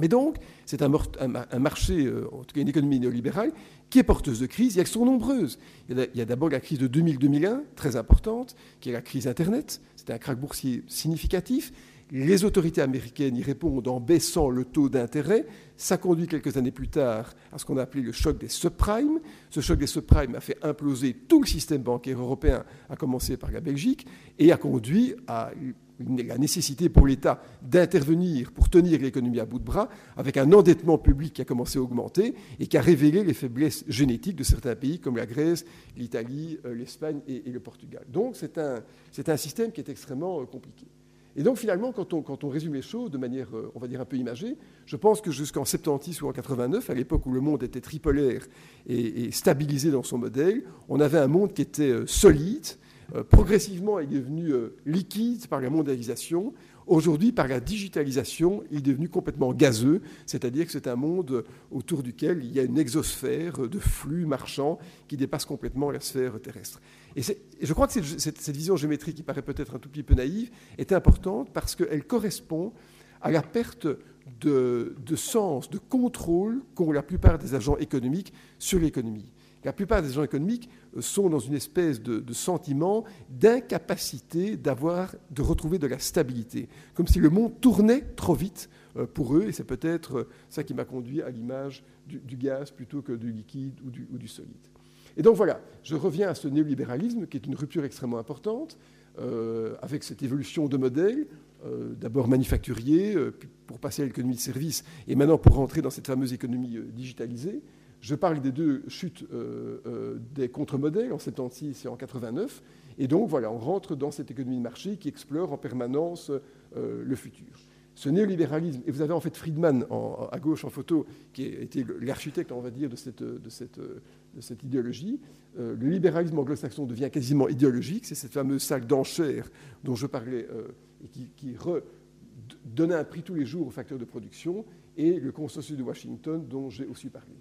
Speaker 4: Mais donc, c'est un, marché, euh, en tout cas une économie néolibérale, qui est porteuse de crises, et elles sont nombreuses. Il y a d'abord la crise de 2000-2001, très importante, qui est la crise Internet. C'était un krach boursier significatif. Les autorités américaines y répondent en baissant le taux d'intérêt. Ça conduit quelques années plus tard à ce qu'on a appelé le choc des subprimes. Ce choc des subprimes a fait imploser tout le système bancaire européen, à commencer par la Belgique, et a conduit à la nécessité pour l'État d'intervenir pour tenir l'économie à bout de bras, avec un endettement public qui a commencé à augmenter et qui a révélé les faiblesses génétiques de certains pays comme la Grèce, l'Italie, euh, l'Espagne et, le Portugal. Donc c'est un, système qui est extrêmement euh, compliqué. Et donc finalement, quand on, résume les choses de manière, euh, on va dire, un peu imagée, je pense que jusqu'en 70 ou en 89, à l'époque où le monde était tripolaire et, stabilisé dans son modèle, on avait un monde qui était solide, euh, progressivement, il est devenu euh, liquide par la mondialisation. Aujourd'hui, par la digitalisation, il est devenu complètement gazeux, c'est-à-dire que c'est un monde autour duquel il y a une exosphère de flux marchands qui dépasse complètement la sphère terrestre. Et, je crois que cette, vision géométrique, qui paraît peut-être un tout petit peu naïve, est importante parce qu'elle correspond à la perte de, sens, de contrôle qu'ont la plupart des agents économiques sur l'économie. La plupart des agents économiques sont dans une espèce de, sentiment d'incapacité d'avoir, de retrouver de la stabilité, comme si le monde tournait trop vite euh, pour eux, et c'est peut-être euh, ça qui m'a conduit à l'image du, gaz plutôt que du liquide ou du, solide. Et donc voilà, je reviens à ce néolibéralisme qui est une rupture extrêmement importante, euh, avec cette évolution de modèle, d'abord manufacturier, pour passer à l'économie de service, et maintenant pour rentrer dans cette fameuse économie digitalisée. Je parle des deux chutes euh, euh, des contre-modèles en 76 et en 89. Et donc, voilà, on rentre dans cette économie de marché qui explore en permanence euh, le futur. Ce néolibéralisme, et vous avez en fait Friedman à gauche en photo, qui a été l'architecte, on va dire, de cette, idéologie. le libéralisme anglo-saxon devient quasiment idéologique. C'est cette fameuse salle d'enchères dont je parlais et qui, qui donnait un prix tous les jours aux facteurs de production, et le consensus de Washington dont j'ai aussi parlé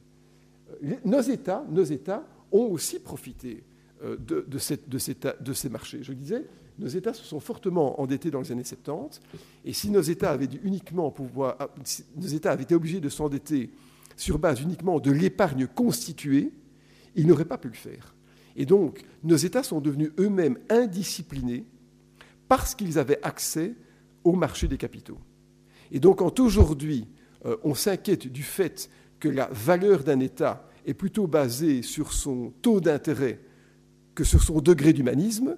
Speaker 4: nos États, nos États ont aussi profité euh, de, de, ces marchés. Je disais, nos États se sont fortement endettés dans les années 70, et si nos États avaient uniquement pouvoir, ah, nos États avaient été obligés de s'endetter sur base uniquement de l'épargne constituée, ils n'auraient pas pu le faire. Et donc, nos États sont devenus eux-mêmes indisciplinés parce qu'ils avaient accès au marché des capitaux. Et donc, quand aujourd'hui, euh, on s'inquiète du fait que la valeur d'un État est plutôt basée sur son taux d'intérêt que sur son degré d'humanisme,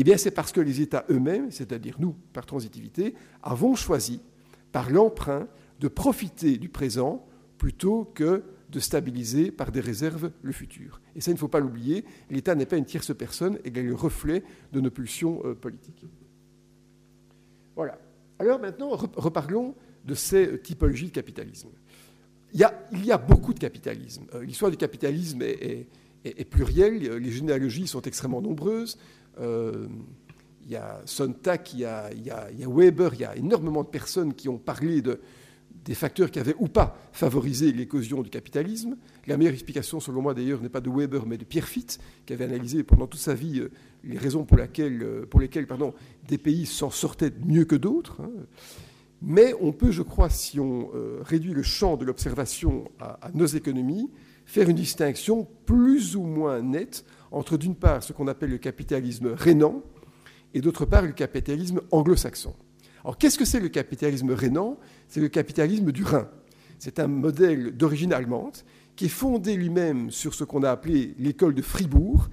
Speaker 4: eh bien c'est parce que les États eux-mêmes, c'est-à-dire nous, par transitivité, avons choisi, par l'emprunt, de profiter du présent plutôt que de stabiliser par des réserves le futur. Et ça, il ne faut pas l'oublier, l'État n'est pas une tierce personne, il est le reflet de nos pulsions euh, politiques. Voilà. Alors maintenant, reparlons de ces typologies de capitalisme il y, a, beaucoup de capitalisme. Euh, l'histoire du capitalisme est, plurielle, les généalogies sont extrêmement nombreuses. Euh, il y a Sontag, il y a, Weber, il y a énormément de personnes qui ont parlé de, des facteurs qui avaient ou pas favorisé l'éclosion du capitalisme. La meilleure explication, selon moi d'ailleurs, n'est pas de Weber, mais de Pierre Fitt, qui avait analysé pendant toute sa vie euh, les raisons pour, lesquelles pardon, des pays s'en sortaient mieux que d'autres. Hein. Mais on peut, je crois, si on euh, réduit le champ de l'observation à, nos économies, faire une distinction plus ou moins nette entre, d'une part, ce qu'on appelle le capitalisme rénant et, d'autre part, le capitalisme anglo-saxon. Alors, qu'est-ce que c'est le capitalisme rénant C'est le capitalisme du Rhin. C'est un modèle d'origine allemande qui est fondé lui-même sur ce qu'on a appelé l'école de Fribourg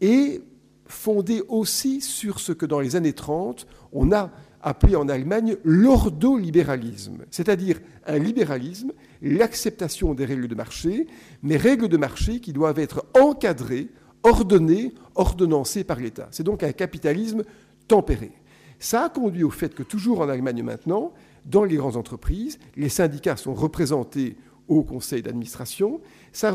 Speaker 4: et fondé aussi sur ce que dans les années 30, on a appelé en Allemagne l'ordolibéralisme, c'est-à-dire un libéralisme, l'acceptation des règles de marché, mais règles de marché qui doivent être encadrées, ordonnées, ordonnancées par l'État. C'est donc un capitalisme tempéré. Ça a conduit au fait que toujours en Allemagne maintenant, dans les grandes entreprises, les syndicats sont représentés au conseil d'administration. Ça a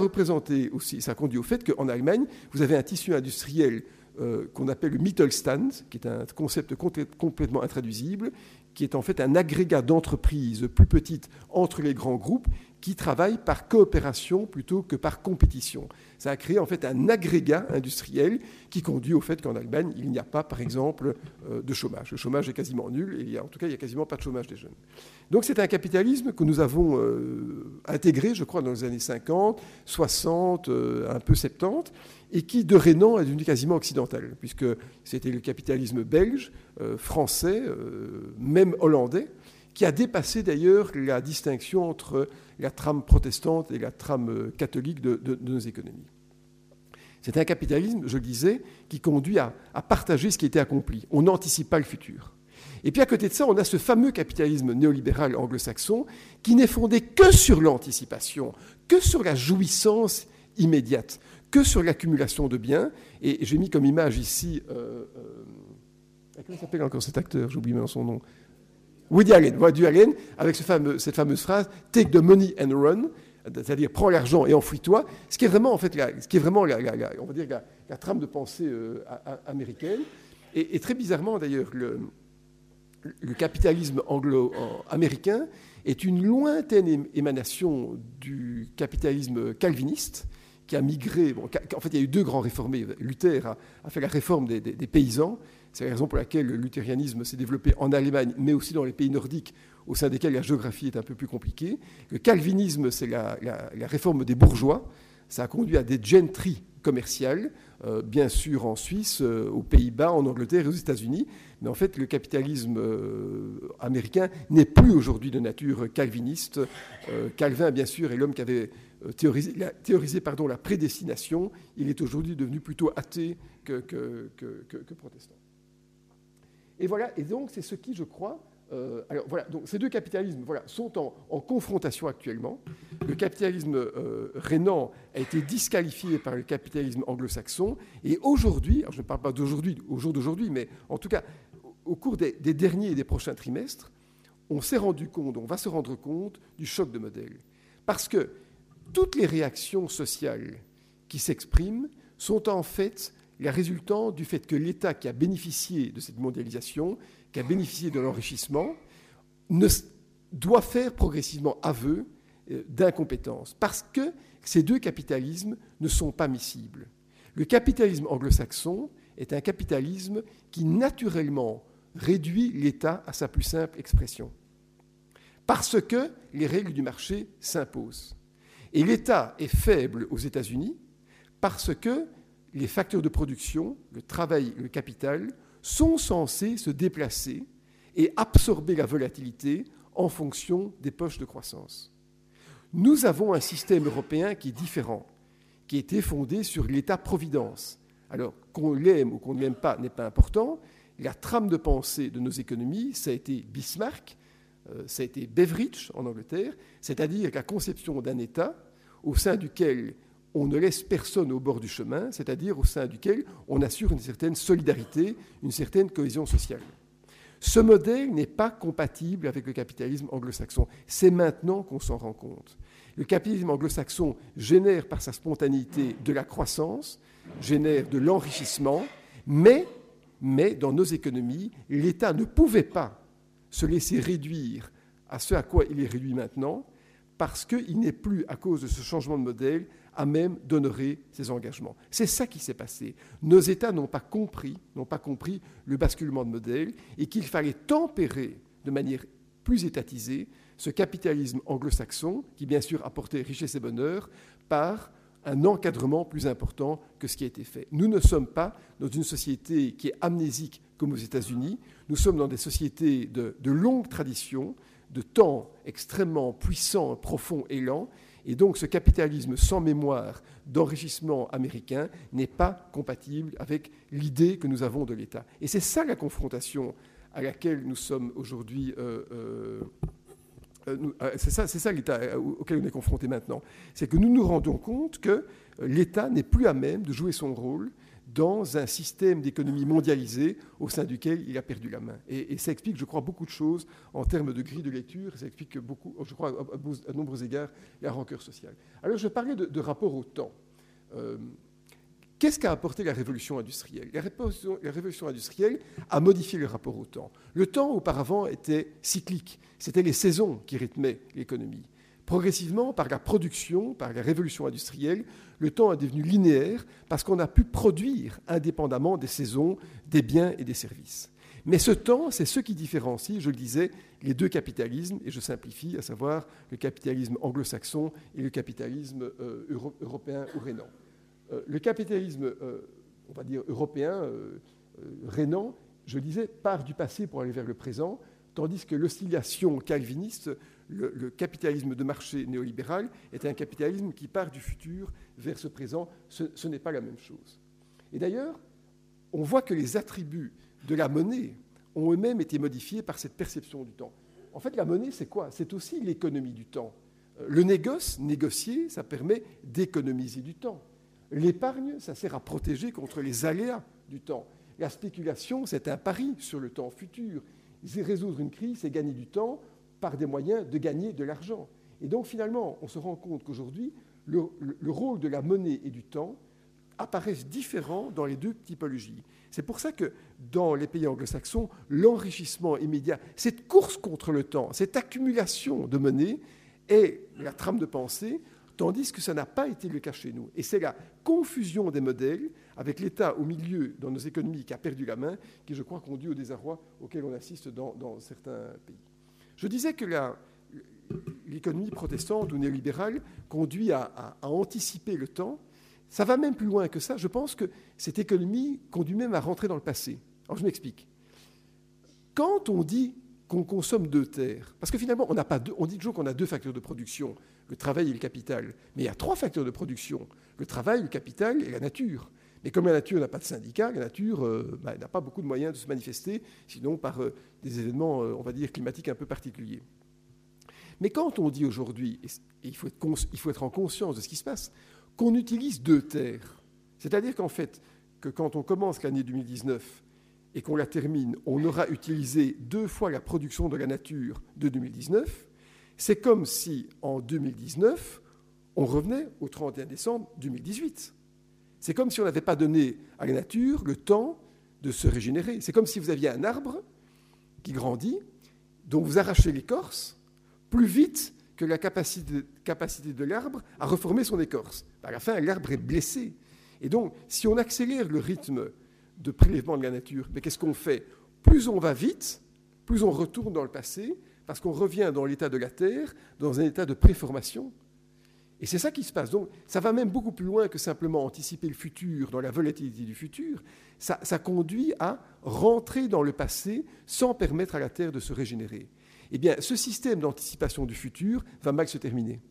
Speaker 4: aussi, ça a conduit au fait qu'en Allemagne, vous avez un tissu industriel euh, qu'on appelle le Mittelstand, qui est un concept complètement intraduisible, qui est en fait un agrégat d'entreprises plus petites entre les grands groupes qui travaillent par coopération plutôt que par compétition. Ça a créé en fait un agrégat industriel qui conduit au fait qu'en Allemagne, il n'y a pas, par exemple, euh, de chômage. Le chômage est quasiment nul, et en tout cas, il n'y a quasiment pas de chômage des jeunes. Donc c'est un capitalisme que nous avons euh, intégré, je crois, dans les années 50, 60, un peu 70, et qui, de Rénan, est devenu quasiment occidental, puisque c'était le capitalisme belge, euh, français, euh, même hollandais, qui a dépassé d'ailleurs la distinction entre la trame protestante et la trame euh, catholique de, nos économies. C'est un capitalisme, je le disais, qui conduit à, partager ce qui été accompli. On n'anticipe pas le futur. Et puis à côté de ça, on a ce fameux capitalisme néolibéral anglo-saxon qui n'est fondé que sur l'anticipation, que sur la jouissance immédiate, que sur l'accumulation de biens. Et j'ai mis comme image ici. Euh, euh, comment s'appelle encore cet acteur? J'ai oublié son nom. Woody Allen. Woody Allen, avec cette fameuse phrase Take the money and run, c'est-à-dire prends l'argent et enfuis-toi, ce qui est vraiment, en fait, la, ce qui est vraiment la, on va dire, la, trame de pensée euh, américaine. Et, très bizarrement, d'ailleurs, le, le capitalisme anglo-américain est une lointaine émanation du capitalisme calviniste, qui a migré. en fait, il y a eu deux grands réformés. Luther a, fait la réforme des, paysans. C'est la raison pour laquelle le luthérianisme s'est développé en Allemagne, mais aussi dans les pays nordiques, au sein desquels la géographie est un peu plus compliquée. Le calvinisme, c'est la, réforme des bourgeois. Ça a conduit à des gentry commerciales, euh, bien sûr en Suisse, euh, aux Pays-Bas, en Angleterre et aux États-Unis. Mais en fait, le capitalisme euh, américain n'est plus aujourd'hui de nature calviniste. Calvin, bien sûr, est l'homme qui avait théorisé, la, prédestination, il est aujourd'hui devenu plutôt athée que, protestant. Et voilà, et donc c'est ce qui, je crois, euh, alors voilà, ces deux capitalismes sont en, confrontation actuellement. Le capitalisme euh, rénan a été disqualifié par le capitalisme anglo-saxon, et aujourd'hui, je ne parle pas d'aujourd'hui, au jour d'aujourd'hui, mais en tout cas au cours des derniers et des prochains trimestres, on s'est rendu compte, on va se rendre compte du choc de modèle. Parce que toutes les réactions sociales qui s'expriment sont en fait la résultante du fait que l'État qui a bénéficié de cette mondialisation, qui a bénéficié de l'enrichissement, doit faire progressivement aveu euh, d'incompétence, parce que ces deux capitalismes ne sont pas miscibles. Le capitalisme anglo-saxon est un capitalisme qui naturellement réduit l'État à sa plus simple expression, parce que les règles du marché s'imposent. Et l'État est faible aux États-Unis parce que les facteurs de production, le travail, le capital, sont censés se déplacer et absorber la volatilité en fonction des poches de croissance. Nous avons un système européen qui est différent, qui a été fondé sur l'État-providence. Alors, qu'on l'aime ou qu'on ne l'aime pas n'est pas important. La trame de pensée de nos économies, ça a été Bismarck, euh, ça a été Beveridge en Angleterre, c'est-à-dire la conception d'un État au sein duquel on ne laisse personne au bord du chemin, c'est-à-dire au sein duquel on assure une certaine solidarité, une certaine cohésion sociale. Ce modèle n'est pas compatible avec le capitalisme anglo-saxon. C'est maintenant qu'on s'en rend compte. Le capitalisme anglo-saxon génère par sa spontanéité de la croissance, génère de l'enrichissement, mais, dans nos économies, l'État ne pouvait pas se laisser réduire à ce à quoi il est réduit maintenant, parce qu'il n'est plus, à cause de ce changement de modèle, à même d'honorer ses engagements. C'est ça qui s'est passé. Nos États n'ont pas compris, n'ont pas compris le basculement de modèle et qu'il fallait tempérer de manière plus étatisée ce capitalisme anglo-saxon, qui bien sûr apportait richesse et bonheur, par un encadrement plus important que ce qui a été fait. Nous ne sommes pas dans une société qui est amnésique comme aux États-Unis, nous sommes dans des sociétés de, longue tradition, de temps extrêmement puissant, profond et lent, et donc ce capitalisme sans mémoire d'enrichissement américain n'est pas compatible avec l'idée que nous avons de l'État. Et c'est ça la confrontation à laquelle nous sommes aujourd'hui. Euh, euh, euh, c'est ça, l'État auquel on est confronté maintenant. C'est que nous nous rendons compte que l'État n'est plus à même de jouer son rôle dans un système d'économie mondialisée au sein duquel il a perdu la main. Et, ça explique, je crois, beaucoup de choses en termes de grille de lecture. Ça explique beaucoup, je crois, à, nombreux égards, la rancœur sociale. Alors, je parlais de, rapport au temps. Euh, qu'est-ce qu'a apporté la révolution industrielle? La révolution, industrielle a modifié le rapport au temps. Le temps, auparavant, était cyclique. C'était les saisons qui rythmaient l'économie. Progressivement, par la production, par la révolution industrielle, le temps est devenu linéaire parce qu'on a pu produire indépendamment des saisons, des biens et des services. Mais ce temps, c'est ce qui différencie, je le disais, les deux capitalismes, et je simplifie, à savoir le capitalisme anglo-saxon et le capitalisme euh, européen ou rénan. Euh, le capitalisme, euh, on va dire, européen, rénan, je le disais, part du passé pour aller vers le présent, tandis que l'oscillation calviniste le, capitalisme de marché néolibéral est un capitalisme qui part du futur vers ce présent. Ce, n'est pas la même chose. Et d'ailleurs, on voit que les attributs de la monnaie ont eux-mêmes été modifiés par cette perception du temps. En fait, la monnaie, c'est quoi? C'est aussi l'économie du temps. Euh, le négoce, négocier, ça permet d'économiser du temps. L'épargne, ça sert à protéger contre les aléas du temps. La spéculation, c'est un pari sur le temps futur. Résoudre une crise, c'est gagner du temps par des moyens de gagner de l'argent. Et donc finalement, on se rend compte qu'aujourd'hui, le, rôle de la monnaie et du temps apparaissent différents dans les deux typologies. C'est pour ça que dans les pays anglo-saxons, l'enrichissement immédiat, cette course contre le temps, cette accumulation de monnaie est la trame de pensée, tandis que ça n'a pas été le cas chez nous. Et c'est la confusion des modèles avec l'État au milieu dans nos économies qui a perdu la main qui, je crois, conduit au désarroi auquel on assiste dans certains pays. Je disais que l'économie protestante ou néolibérale conduit à, anticiper le temps. Ça va même plus loin que ça. Je pense que cette économie conduit même à rentrer dans le passé. Alors je m'explique. Quand on dit qu'on consomme deux terres, parce que finalement on, pas on dit toujours qu'on a deux facteurs de production, le travail et le capital, mais il y a trois facteurs de production, le travail, le capital et la nature. Mais comme la nature n'a pas de syndicat, la nature euh, bah, n'a pas beaucoup de moyens de se manifester, sinon par euh, des événements, euh, on va dire, climatiques un peu particuliers. Mais quand on dit aujourd'hui, et il faut, être il faut être en conscience de ce qui se passe, qu'on utilise deux terres, c'est-à-dire qu'en fait, que quand on commence l'année 2019 et qu'on la termine, on aura utilisé deux fois la production de la nature de 2019, c'est comme si en 2019, on revenait au 31 décembre 2018. C'est comme si on n'avait pas donné à la nature le temps de se régénérer. C'est comme si vous aviez un arbre qui grandit, dont vous arrachez l'écorce plus vite que la capacité, de l'arbre à reformer son écorce. À la fin, l'arbre est blessé. Et donc, si on accélère le rythme de prélèvement de la nature, mais qu'est-ce qu'on fait? Plus on va vite, plus on retourne dans le passé, parce qu'on revient dans l'état de la Terre, dans un état de préformation. Et c'est ça qui se passe. Donc, ça va même beaucoup plus loin que simplement anticiper le futur dans la volatilité du futur. Ça, conduit à rentrer dans le passé sans permettre à la Terre de se régénérer. Eh bien, ce système d'anticipation du futur va mal se terminer.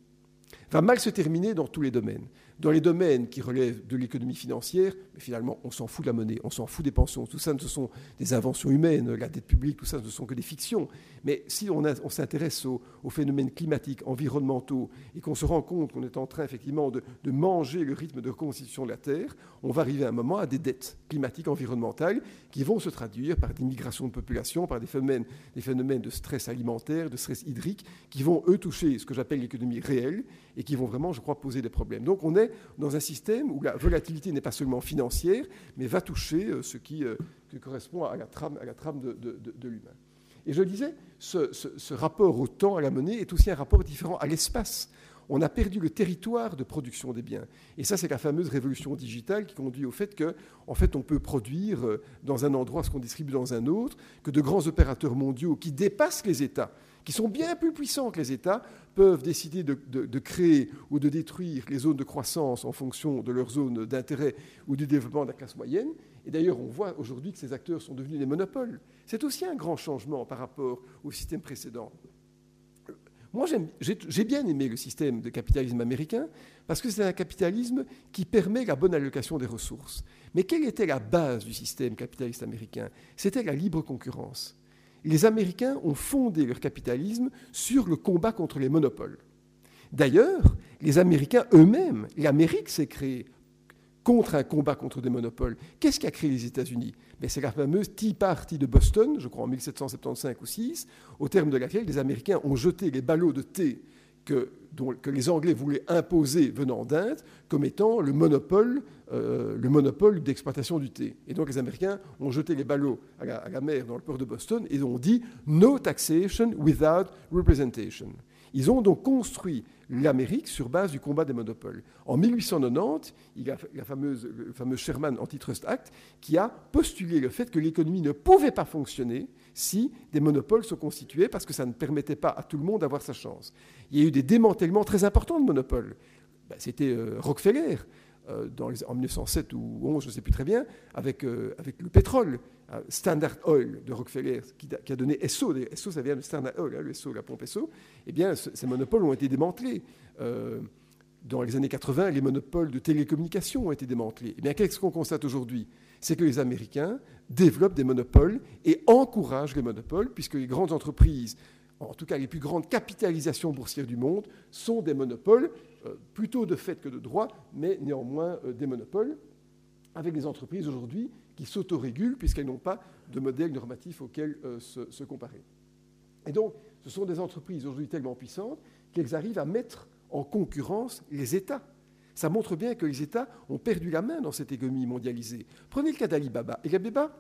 Speaker 4: Va mal se terminer dans tous les domaines dans les domaines qui relèvent de l'économie financière, mais finalement, on s'en fout de la monnaie, on s'en fout des pensions. Tout ça, ce sont des inventions humaines, la dette publique, tout ça, ce ne sont que des fictions. Mais si on, s'intéresse aux, phénomènes climatiques, environnementaux, et qu'on se rend compte qu'on est en train, effectivement, de, manger le rythme de reconstitution de la Terre, on va arriver à un moment à des dettes climatiques, environnementales, qui vont se traduire par des migrations de population, par des phénomènes, des phénomènes de stress alimentaire, de stress hydrique, qui vont, eux, toucher ce que j'appelle l'économie réelle, et qui vont vraiment, je crois, poser des problèmes. Donc on est dans un système où la volatilité n'est pas seulement financière, mais va toucher euh, ce qui, euh, correspond à la trame, de, l'humain. Et je disais, ce, rapport au temps, à la monnaie, est aussi un rapport différent à l'espace. On a perdu le territoire de production des biens. Et ça, c'est la fameuse révolution digitale qui conduit au fait qu'en en fait, on peut produire euh, dans un endroit ce qu'on distribue dans un autre, que de grands opérateurs mondiaux qui dépassent les États qui sont bien plus puissants que les États, peuvent décider de, créer ou de détruire les zones de croissance en fonction de leurs zones d'intérêt ou du développement de la classe moyenne. Et d'ailleurs, on voit aujourd'hui que ces acteurs sont devenus des monopoles. C'est aussi un grand changement par rapport au système précédent. Moi, j'ai bien aimé le système de capitalisme américain parce que c'est un capitalisme qui permet la bonne allocation des ressources. Mais quelle était la base du système capitaliste américain? C'était la libre concurrence les Américains ont fondé leur capitalisme sur le combat contre les monopoles. D'ailleurs, les Américains eux-mêmes, l'Amérique s'est créée contre un combat contre des monopoles. Qu'est-ce qui a créé les États-Unis? Ben, C'est la fameuse Tea Party de Boston, je crois en 1775 ou 6, au terme de laquelle les Américains ont jeté les ballots de thé que, que les Anglais voulaient imposer venant d'Inde comme étant le monopole, euh, le monopole d'exploitation du thé. Et donc les Américains ont jeté les ballots à la, mer dans le port de Boston et ont dit No taxation without representation. Ils ont donc construit l'Amérique sur base du combat des monopoles. En 1890, il y a le fameux Sherman Antitrust Act qui a postulé le fait que l'économie ne pouvait pas fonctionner si des monopoles se constituaient parce que ça ne permettait pas à tout le monde d'avoir sa chance. Il y a eu des démantèlements très importants de monopoles. Ben, C'était euh, Rockefeller. Euh, dans les, en 1907 ou 11, je ne sais plus très bien, avec, euh, avec le pétrole. Standard Oil de Rockefeller, qui, a donné Esso, Esso ça vient de Standard Oil, hein, Esso, la pompe Esso, eh bien, ce, ces monopoles ont été démantelés. Dans les années 80, les monopoles de télécommunications ont été démantelés. Eh bien, qu'est-ce qu'on constate aujourd'hui? C'est que les Américains développent des monopoles et encouragent les monopoles, puisque les grandes entreprises, en tout cas les plus grandes capitalisations boursières du monde, sont des monopoles, euh, plutôt de fait que de droit, mais néanmoins euh, des monopoles, avec des entreprises aujourd'hui qui s'autorégulent puisqu'elles n'ont pas de modèle normatif auquel euh, se, se, comparer. Et donc, ce sont des entreprises aujourd'hui tellement puissantes qu'elles arrivent à mettre en concurrence les États. Ça montre bien que les États ont perdu la main dans cette économie mondialisée. Prenez le cas d'Alibaba. Alibaba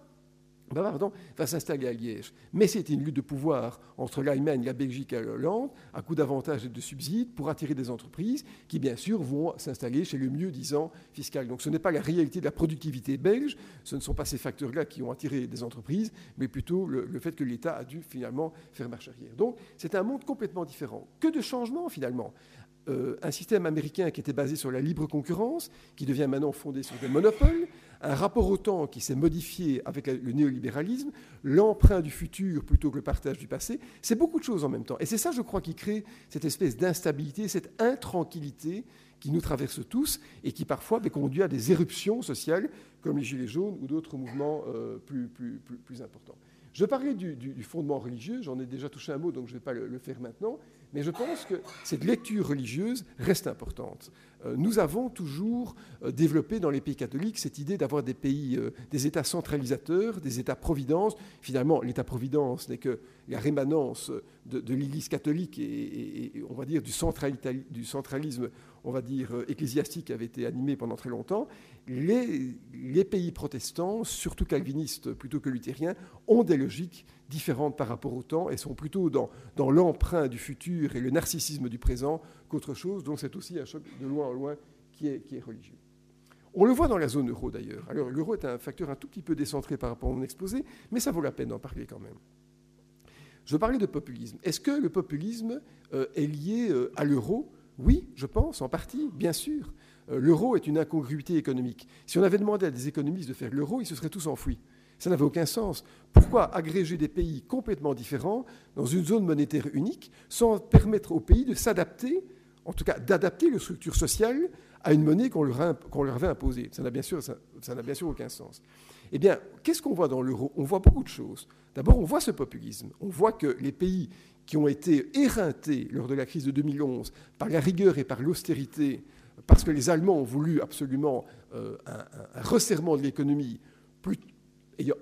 Speaker 4: ben pardon, va s'installer à Liège. Mais c'était une lutte de pouvoir entre l'Allemagne, la Belgique et la Hollande, à coup d'avantages et de subsides, pour attirer des entreprises qui, bien sûr, vont s'installer chez le mieux disant fiscal. Donc ce n'est pas la réalité de la productivité belge, ce ne sont pas ces facteurs-là qui ont attiré des entreprises, mais plutôt le, le fait que l'État a dû finalement faire marche arrière. Donc c'est un monde complètement différent. Que de changements finalement? Euh, un système américain qui était basé sur la libre concurrence, qui devient maintenant fondé sur des monopoles, un rapport au temps qui s'est modifié avec le néolibéralisme, l'emprunt du futur plutôt que le partage du passé, c'est beaucoup de choses en même temps. Et c'est ça, je crois, qui crée cette espèce d'instabilité, cette intranquillité qui nous traverse tous et qui parfois ben, conduit à des éruptions sociales comme les Gilets jaunes ou d'autres mouvements euh, plus, plus, plus, importants. Je parlais du, fondement religieux, j'en ai déjà touché un mot, donc je ne vais pas le faire maintenant. Mais je pense que cette lecture religieuse reste importante. Euh, nous avons toujours euh, développé dans les pays catholiques cette idée d'avoir des pays, euh, des États centralisateurs, des États-providence. Finalement, l'État-providence n'est que la rémanence de, l'Église catholique et, on va dire du, central, du centralisme, on va dire ecclésiastique, qui avait été animé pendant très longtemps. Les pays protestants, surtout calvinistes plutôt que luthériens, ont des logiques différentes par rapport au temps et sont plutôt dans, l'emprunt du futur et le narcissisme du présent qu'autre chose. Donc c'est aussi un choc de loin en loin qui est, qui est religieux. On le voit dans la zone euro d'ailleurs. Alors l'euro est un facteur un tout petit peu décentré par rapport à mon exposé, mais ça vaut la peine d'en parler quand même. Je parlais de populisme. Est-ce que le populisme euh, est lié euh, à l'euro? Oui, je pense, en partie, bien sûr. Euh, l'euro est une incongruité économique. Si on avait demandé à des économistes de faire l'euro, ils se seraient tous enfouis. Ça n'avait aucun sens. Pourquoi agréger des pays complètement différents dans une zone monétaire unique sans permettre aux pays de s'adapter, en tout cas d'adapter leur structure sociale à une monnaie qu'on leur, avait imposée? Ça n'a bien, sûr, aucun sens. Eh bien, qu'est-ce qu'on voit dans l'euro? On voit beaucoup de choses. D'abord, on voit ce populisme. On voit que les pays qui ont été éreintés lors de la crise de 2011 par la rigueur et par l'austérité, parce que les Allemands ont voulu absolument euh, un, resserrement de l'économie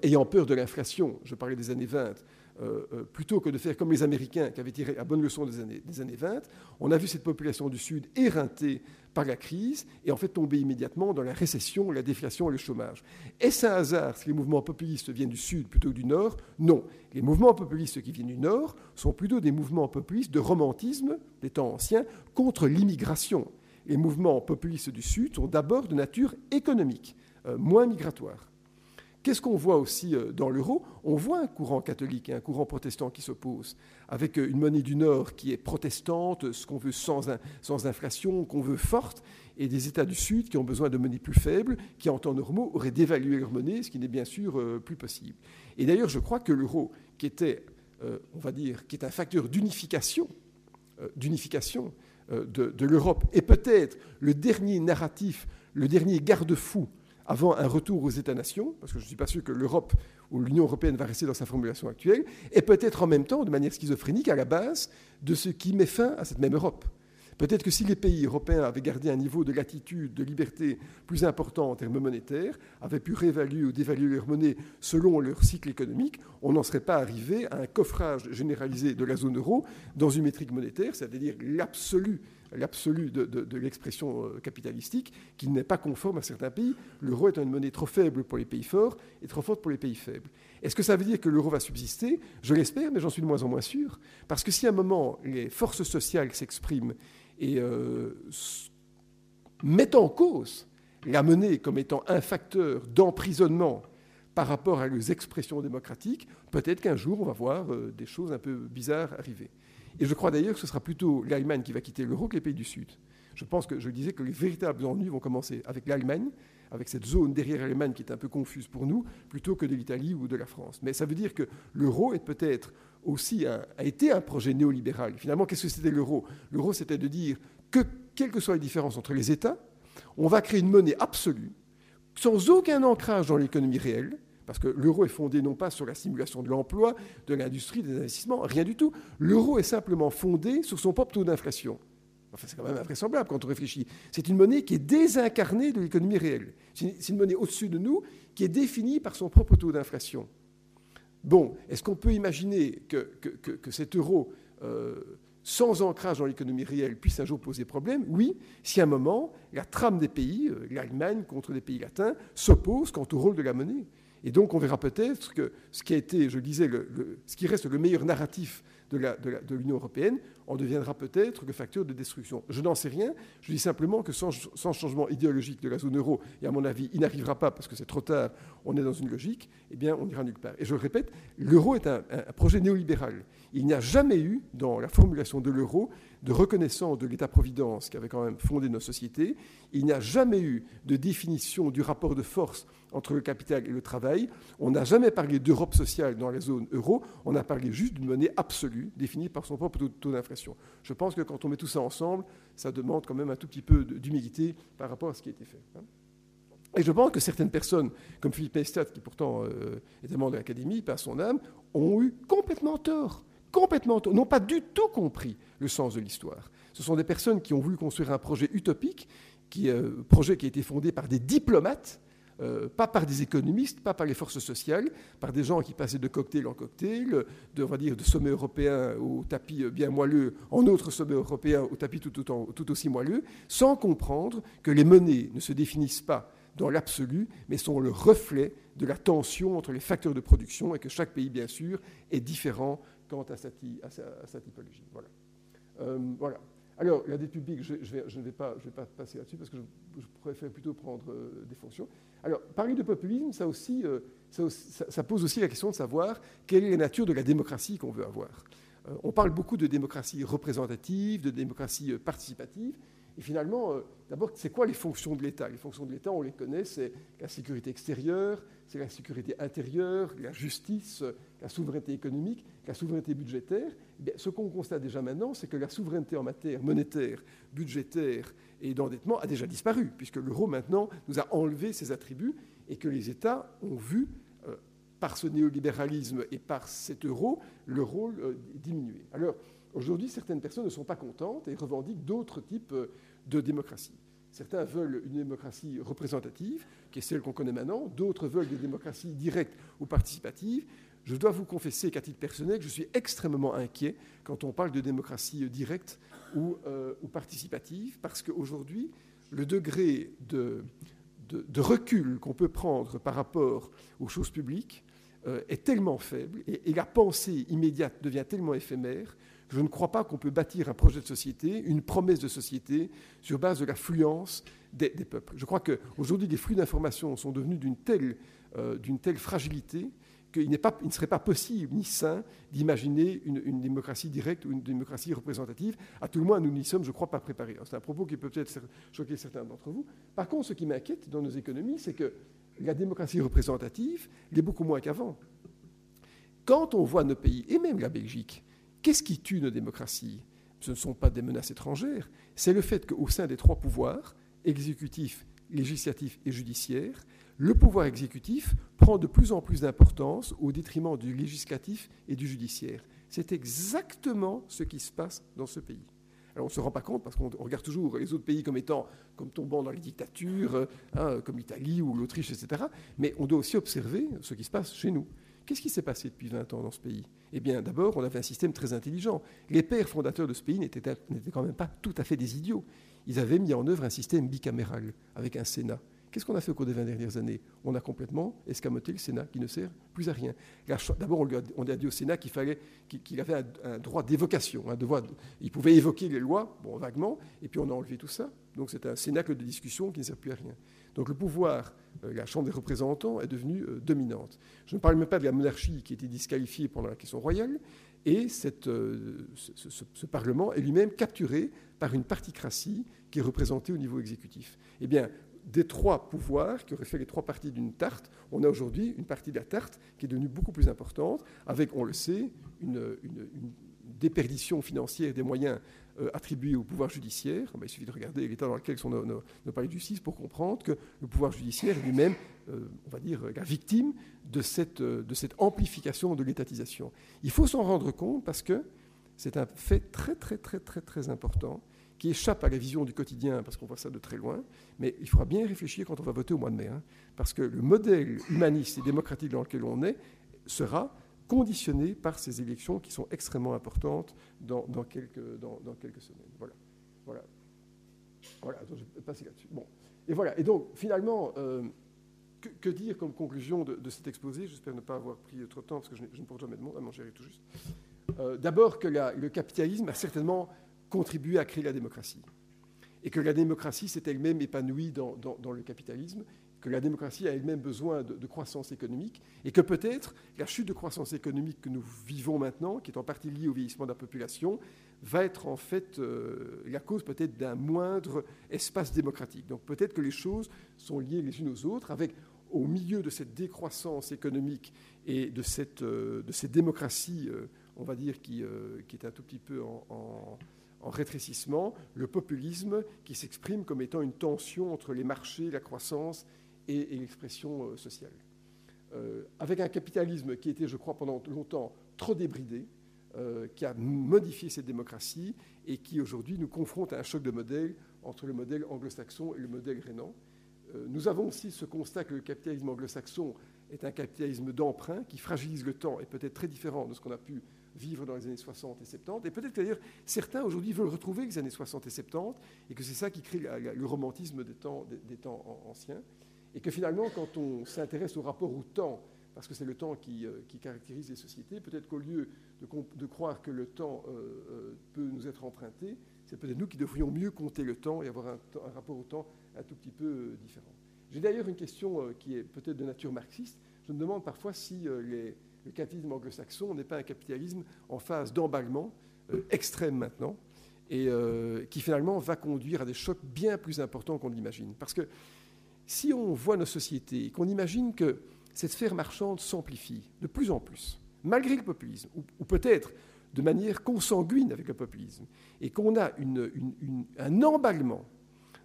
Speaker 4: ayant peur de l'inflation, je parlais des années 20, euh, euh, plutôt que de faire comme les Américains qui avaient tiré la bonne leçon des années, des années 20, on a vu cette population du Sud éreintée par la crise et en fait tomber immédiatement dans la récession, la déflation et le chômage. Est-ce un hasard si les mouvements populistes viennent du Sud plutôt que du Nord? Non. Les mouvements populistes qui viennent du Nord sont plutôt des mouvements populistes de romantisme des temps anciens contre l'immigration. Les mouvements populistes du Sud sont d'abord de nature économique, euh, moins migratoire. Qu'est-ce qu'on voit aussi euh, dans l'euro? On voit un courant catholique et un courant protestant qui s'opposent, avec euh, une monnaie du Nord qui est protestante, ce qu'on veut sans, inflation, qu'on veut forte, et des États du Sud qui ont besoin de monnaies plus faibles, qui en temps normaux auraient dévalué leur monnaie, ce qui n'est bien sûr euh, plus possible. Et d'ailleurs, je crois que l'euro, qui était, on va dire, qui est un facteur d'unification, d'unification de, de l'Europe, est peut-être le dernier narratif, le dernier garde-fou avant un retour aux États-nations, parce que je ne suis pas sûr que l'Europe ou l'Union européenne va rester dans sa formulation actuelle, et peut-être en même temps, de manière schizophrénique, à la base de ce qui met fin à cette même Europe. Peut-être que si les pays européens avaient gardé un niveau de latitude, de liberté plus important en termes monétaires, avaient pu réévaluer ou dévaluer leur monnaie selon leur cycle économique, on n'en serait pas arrivé à un coffrage généralisé de la zone euro dans une métrique monétaire, c'est-à-dire l'absolu l'absolu de, l'expression euh, capitalistique, qui n'est pas conforme à certains pays. L'euro est une monnaie trop faible pour les pays forts et trop forte pour les pays faibles. Est-ce que ça veut dire que l'euro va subsister? Je l'espère, mais j'en suis de moins en moins sûr. Parce que si à un moment les forces sociales s'expriment et euh, mettent en cause la monnaie comme étant un facteur d'emprisonnement par rapport à leurs expressions démocratiques, peut-être qu'un jour on va voir euh, des choses un peu bizarres arriver. Et je crois d'ailleurs que ce sera plutôt l'Allemagne qui va quitter l'euro que les pays du Sud. Je pense que je disais que les véritables ennuis vont commencer avec l'Allemagne, avec cette zone derrière l'Allemagne qui est un peu confuse pour nous, plutôt que de l'Italie ou de la France. Mais ça veut dire que l'euro est peut-être aussi a été un projet néolibéral. Finalement, qu'est-ce que c'était l'euro? L'euro, c'était de dire que, quelles que soient les différences entre les États, on va créer une monnaie absolue, sans aucun ancrage dans l'économie réelle, parce que l'euro est fondé non pas sur la simulation de l'emploi, de l'industrie, des investissements, rien du tout. L'euro est simplement fondé sur son propre taux d'inflation. Enfin, c'est quand même invraisemblable quand on réfléchit. C'est une monnaie qui est désincarnée de l'économie réelle. C'est une monnaie au-dessus de nous qui est définie par son propre taux d'inflation. Bon, est-ce qu'on peut imaginer que, cet euro, euh, sans ancrage dans l'économie réelle, puisse un jour poser problème? Oui, si à un moment, la trame des pays, euh, l'Allemagne contre les pays latins, s'oppose quant au rôle de la monnaie. Et donc on verra peut-être que ce qui a été, je disais, ce qui reste le meilleur narratif de l'Union européenne en deviendra peut-être le facteur de destruction. Je n'en sais rien, je dis simplement que sans, changement idéologique de la zone euro, et à mon avis, il n'arrivera pas parce que c'est trop tard, on est dans une logique, eh bien on n'ira nulle part. Et je le répète, l'euro est un projet néolibéral. Il n'y a jamais eu, dans la formulation de l'euro, de reconnaissance de l'État-providence qui avait quand même fondé nos sociétés. Il n'y a jamais eu de définition du rapport de force entre le capital et le travail. On n'a jamais parlé d'Europe sociale dans la zone euro. On a parlé juste d'une monnaie absolue, définie par son propre taux d'inflation. Je pense que quand on met tout ça ensemble, ça demande quand même un tout petit peu d'humilité par rapport à ce qui a été fait. Hein. Et je pense que certaines personnes, comme Philippe Mestat, qui pourtant euh, est membre de l'Académie, par son âme, ont eu complètement tort complètement, n'ont pas du tout compris le sens de l'histoire. Ce sont des personnes qui ont voulu construire un projet utopique, qui, euh, projet qui a été fondé par des diplomates, euh, pas par des économistes, pas par les forces sociales, par des gens qui passaient de cocktail en cocktail, de, on dire, de sommet européen au tapis bien moelleux, en autre sommet européen au tapis tout, aussi moelleux, sans comprendre que les monnaies ne se définissent pas dans l'absolu, mais sont le reflet de la tension entre les facteurs de production et que chaque pays, bien sûr, est différent quant à sa, typologie. Voilà. Euh, voilà. Alors, la dette publique, je, ne vais pas, passer là-dessus parce que je, préfère plutôt prendre euh, des fonctions. Alors, parler de populisme, ça, aussi, euh, ça, pose aussi la question de savoir quelle est la nature de la démocratie qu'on veut avoir. on parle beaucoup de démocratie représentative, de démocratie participative, et finalement, d'abord, c'est quoi les fonctions de l'État? Les fonctions de l'État, on les connaît, c'est la sécurité extérieure, c'est la sécurité intérieure, la justice, la souveraineté économique, la souveraineté budgétaire. Eh ce qu'on constate déjà maintenant, c'est que la souveraineté en matière monétaire, budgétaire et d'endettement a déjà disparu, puisque l'euro maintenant nous a enlevé ses attributs et que les États ont vu, euh, par ce néolibéralisme et par cet euro, le rôle euh, diminuer. Alors, aujourd'hui, certaines personnes ne sont pas contentes et revendiquent d'autres types euh, de démocratie. Certains veulent une démocratie représentative, qui est celle qu'on connaît maintenant. D'autres veulent des démocraties directes ou participatives. Je dois vous confesser qu'à titre personnel, je suis extrêmement inquiet quand on parle de démocratie directe ou, euh, participative, parce qu'aujourd'hui, le degré de, recul qu'on peut prendre par rapport aux choses publiques euh, est tellement faible et, la pensée immédiate devient tellement éphémère je ne crois pas qu'on peut bâtir un projet de société, une promesse de société, sur base de l'affluence des, peuples. Je crois qu'aujourd'hui, les flux d'informations sont devenus d'une telle, euh, fragilité qu'il ne serait pas possible ni sain d'imaginer une, démocratie directe ou une démocratie représentative. À tout le moins, nous n'y sommes, je crois, pas préparés. C'est un propos qui peut peut-être choquer certains d'entre vous. Par contre, ce qui m'inquiète dans nos économies, c'est que la démocratie représentative l'est beaucoup moins qu'avant. Quand on voit nos pays, et même la Belgique, Qu'est-ce qui tue nos démocraties? Ce ne sont pas des menaces étrangères, c'est le fait qu'au sein des trois pouvoirs, exécutif, législatif et judiciaire, le pouvoir exécutif prend de plus en plus d'importance au détriment du législatif et du judiciaire. C'est exactement ce qui se passe dans ce pays. Alors on ne se rend pas compte parce qu'on regarde toujours les autres pays comme étant, comme tombant dans les dictatures, hein, comme l'Italie ou l'Autriche, etc. Mais on doit aussi observer ce qui se passe chez nous. Qu'est-ce qui s'est passé depuis 20 ans dans ce pays? Eh bien, d'abord, on avait un système très intelligent. Les pères fondateurs de ce pays n'étaient quand même pas tout à fait des idiots. Ils avaient mis en œuvre un système bicaméral avec un Sénat. Qu'est-ce qu'on a fait au cours des 20 dernières années? On a complètement escamoté le Sénat, qui ne sert plus à rien. D'abord, on, a dit au Sénat qu'il fallait, qu'il avait un, droit d'évocation, un devoir. il pouvait évoquer les lois, bon, vaguement, et puis on a enlevé tout ça. Donc c'est un cénacle de discussion qui ne sert plus à rien. Donc le pouvoir, euh, la Chambre des représentants est devenue euh, dominante. Je ne parle même pas de la monarchie qui était disqualifiée pendant la question royale, et euh, ce, Parlement est lui-même capturé par une particratie qui est représentée au niveau exécutif. Eh bien, des trois pouvoirs qui auraient fait les trois parties d'une tarte, on a aujourd'hui une partie de la tarte qui est devenue beaucoup plus importante, avec, on le sait, une, déperdition financière des moyens euh, attribués au pouvoir judiciaire. il suffit de regarder l'état dans lequel sont nos, nos, palais de justice pour comprendre que le pouvoir judiciaire est lui-même, euh, on va dire, la victime de cette, de cette amplification de l'étatisation. Il faut s'en rendre compte parce que c'est un fait très, très, très, très, très important qui échappe à la vision du quotidien, parce qu'on voit ça de très loin, mais il faudra bien réfléchir quand on va voter au mois de mai, hein, parce que le modèle humaniste et démocratique dans lequel on est sera conditionné par ces élections qui sont extrêmement importantes dans, quelques, semaines. Voilà. Voilà. Voilà, je vais passer là-dessus. Bon. Et voilà. Et donc, finalement, euh, que, dire comme conclusion de, cet exposé? J'espère ne pas avoir pris trop de temps, parce que je, ne porte jamais de monde à manger tout juste. Euh, d'abord, que le capitalisme a certainement contribuer à créer la démocratie. Et que la démocratie s'est elle-même épanouie dans, le capitalisme, que la démocratie a elle-même besoin de, croissance économique, et que peut-être la chute de croissance économique que nous vivons maintenant, qui est en partie liée au vieillissement de la population, va être en fait euh, la cause peut-être d'un moindre espace démocratique. Donc peut-être que les choses sont liées les unes aux autres, avec au milieu de cette décroissance économique et de cette, euh, de cette démocratie, euh, on va dire, qui, qui, est un tout petit peu en en rétrécissement, le populisme qui s'exprime comme étant une tension entre les marchés, la croissance et, l'expression euh, sociale. Euh, avec un capitalisme qui était, je crois, pendant longtemps trop débridé, euh, qui a modifié cette démocratie et qui aujourd'hui nous confronte à un choc de modèle entre le modèle anglo-saxon et le modèle rénan. nous avons aussi ce constat que le capitalisme anglo-saxon est un capitalisme d'emprunt qui fragilise le temps et peut-être très différent de ce qu'on a pu vivre dans les années 60 et 70. Et peut-être d'ailleurs, certains aujourd'hui veulent retrouver les années 60 et 70, et que c'est ça qui crée le romantisme des, temps anciens. Et que finalement, quand on s'intéresse au rapport au temps, parce que c'est le temps qui, euh, caractérise les sociétés, peut-être qu'au lieu de, croire que le temps euh, euh, peut nous être emprunté, c'est peut-être nous qui devrions mieux compter le temps et avoir un, rapport au temps un tout petit peu différent. J'ai d'ailleurs une question qui est peut-être de nature marxiste. Je me demande parfois si le capitalisme anglo-saxon n'est pas un capitalisme en phase d'emballement extrême maintenant, et qui finalement va conduire à des chocs bien plus importants qu'on l'imagine. Parce que si on voit nos sociétés et qu'on imagine que cette sphère marchande s'amplifie de plus en plus, malgré le populisme, ou, peut-être de manière consanguine avec le populisme, et qu'on a un emballement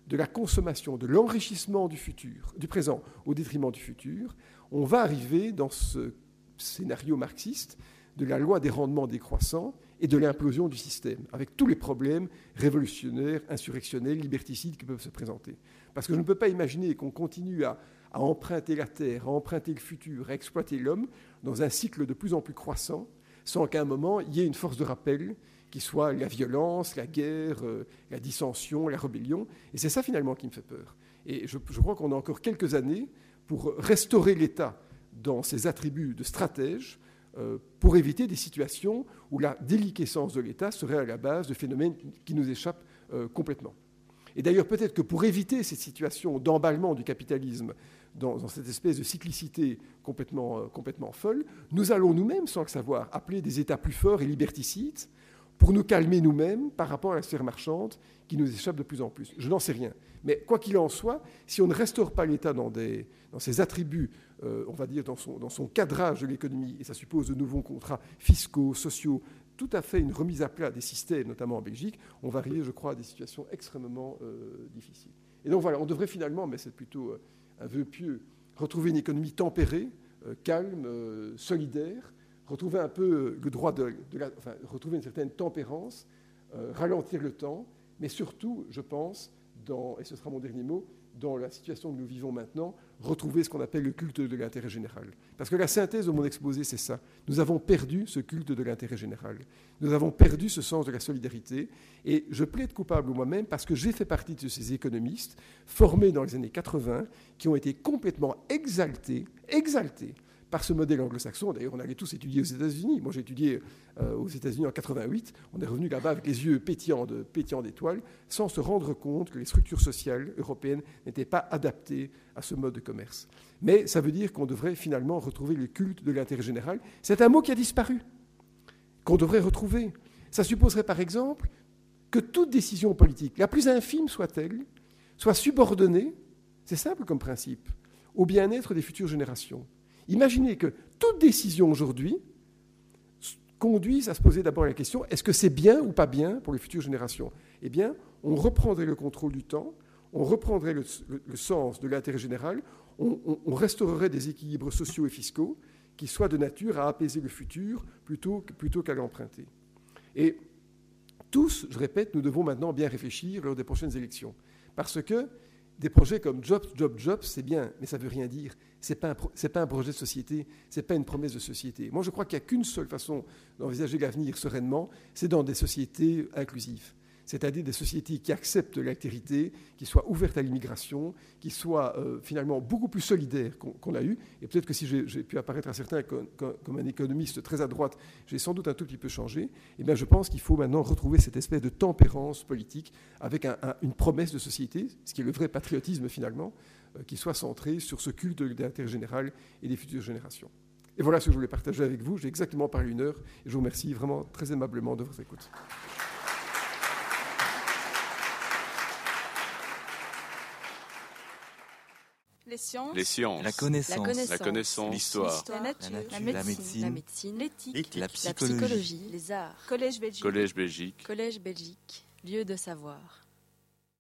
Speaker 4: de la consommation, de l'enrichissement du présent au détriment du futur, on va arriver dans ce scénario marxiste de la loi des rendements décroissants et de l'implosion du système, avec tous les problèmes révolutionnaires, insurrectionnels, liberticides qui peuvent se présenter. Parce que je ne peux pas imaginer qu'on continue à, emprunter la terre, à emprunter le futur, à exploiter l'homme dans un cycle de plus en plus croissant, sans qu'à un moment il y ait une force de rappel qui soit la violence, la guerre, euh, la dissension, la rébellion. Et c'est ça finalement qui me fait peur. Et je crois qu'on a encore quelques années pour restaurer l'État dans ses attributs de stratège pour éviter des situations où la déliquescence de l'État serait à la base de phénomènes qui nous échappent euh, complètement. Et d'ailleurs, peut-être que pour éviter cette situation d'emballement du capitalisme dans, cette espèce de cyclicité complètement, euh, complètement folle, nous allons nous-mêmes, sans le savoir, appeler des États plus forts et liberticides pour nous calmer nous-mêmes par rapport à la sphère marchande qui nous échappe de plus en plus. Je n'en sais rien. Mais quoi qu'il en soit, si on ne restaure pas l'État dans, ses attributs, euh, on va dire dans son, dans son cadrage de l'économie, et ça suppose de nouveaux contrats fiscaux, sociaux, tout à fait une remise à plat des systèmes, notamment en Belgique, on va arriver, je crois, à des situations extrêmement euh, difficiles. Et donc voilà, on devrait finalement, mais c'est plutôt euh, un vœu pieux, retrouver une économie tempérée, calme, solidaire, retrouver un peu le droit de, enfin, retrouver une certaine tempérance, ralentir le temps, mais surtout, je pense, dans, et ce sera mon dernier mot, dans la situation que nous vivons maintenant, retrouver ce qu'on appelle le culte de l'intérêt général. Parce que la synthèse de mon exposé, c'est ça. Nous avons perdu ce culte de l'intérêt général. Nous avons perdu ce sens de la solidarité. Et je plaide coupable moi-même parce que j'ai fait partie de ces économistes formés dans les années 80 qui ont été complètement exaltés, exaltés par ce modèle anglo-saxon. D'ailleurs, on allait tous étudier aux États-Unis. Moi, j'ai étudié euh, aux États-Unis en 88. On est revenu là-bas avec les yeux pétillants, pétillants d'étoiles, sans se rendre compte que les structures sociales européennes n'étaient pas adaptées à ce mode de commerce. Mais ça veut dire qu'on devrait finalement retrouver le culte de l'intérêt général. C'est un mot qui a disparu, qu'on devrait retrouver. Ça supposerait par exemple que toute décision politique, la plus infime soit-elle, soit subordonnée, c'est simple comme principe, au bien-être des futures générations. Imaginez que toute décision aujourd'hui conduise à se poser d'abord la question est-ce que c'est bien ou pas bien pour les futures générations? Eh bien, on reprendrait le contrôle du temps, on reprendrait le, sens de l'intérêt général, on, restaurerait des équilibres sociaux et fiscaux qui soient de nature à apaiser le futur plutôt, plutôt qu'à l'emprunter. Et tous, je répète, nous devons maintenant bien réfléchir lors des prochaines élections. Parce que des projets comme Jobs, Jobs, Jobs, c'est bien, mais ça ne veut rien dire. Ce n'est pas, un projet de société, ce n'est pas une promesse de société. Moi, je crois qu'il n'y a qu'une seule façon d'envisager l'avenir sereinement, c'est dans des sociétés inclusives c'est-à-dire des sociétés qui acceptent l'altérité, qui soient ouvertes à l'immigration, qui soient euh, finalement beaucoup plus solidaires qu'on a eu. Et peut-être que si j'ai pu apparaître à certains comme, un économiste très à droite, j'ai sans doute un tout petit peu changé. Eh bien, je pense qu'il faut maintenant retrouver cette espèce de tempérance politique avec une promesse de société, ce qui est le vrai patriotisme finalement, qui soit centré sur ce culte de l'intérêt général et des futures générations. Et voilà ce que je voulais partager avec vous. J'ai exactement parlé une heure et je vous remercie vraiment très aimablement de votre écoute.
Speaker 1: Les sciences.
Speaker 2: Les sciences.
Speaker 3: La connaissance.
Speaker 2: La connaissance. L'histoire.
Speaker 1: La, nature.
Speaker 3: La, médecine.
Speaker 1: L'éthique.
Speaker 3: La, psychologie.
Speaker 1: Les arts. Collège Belgique.
Speaker 2: Collège Belgique.
Speaker 1: Collège Belgique. Lieu de savoir.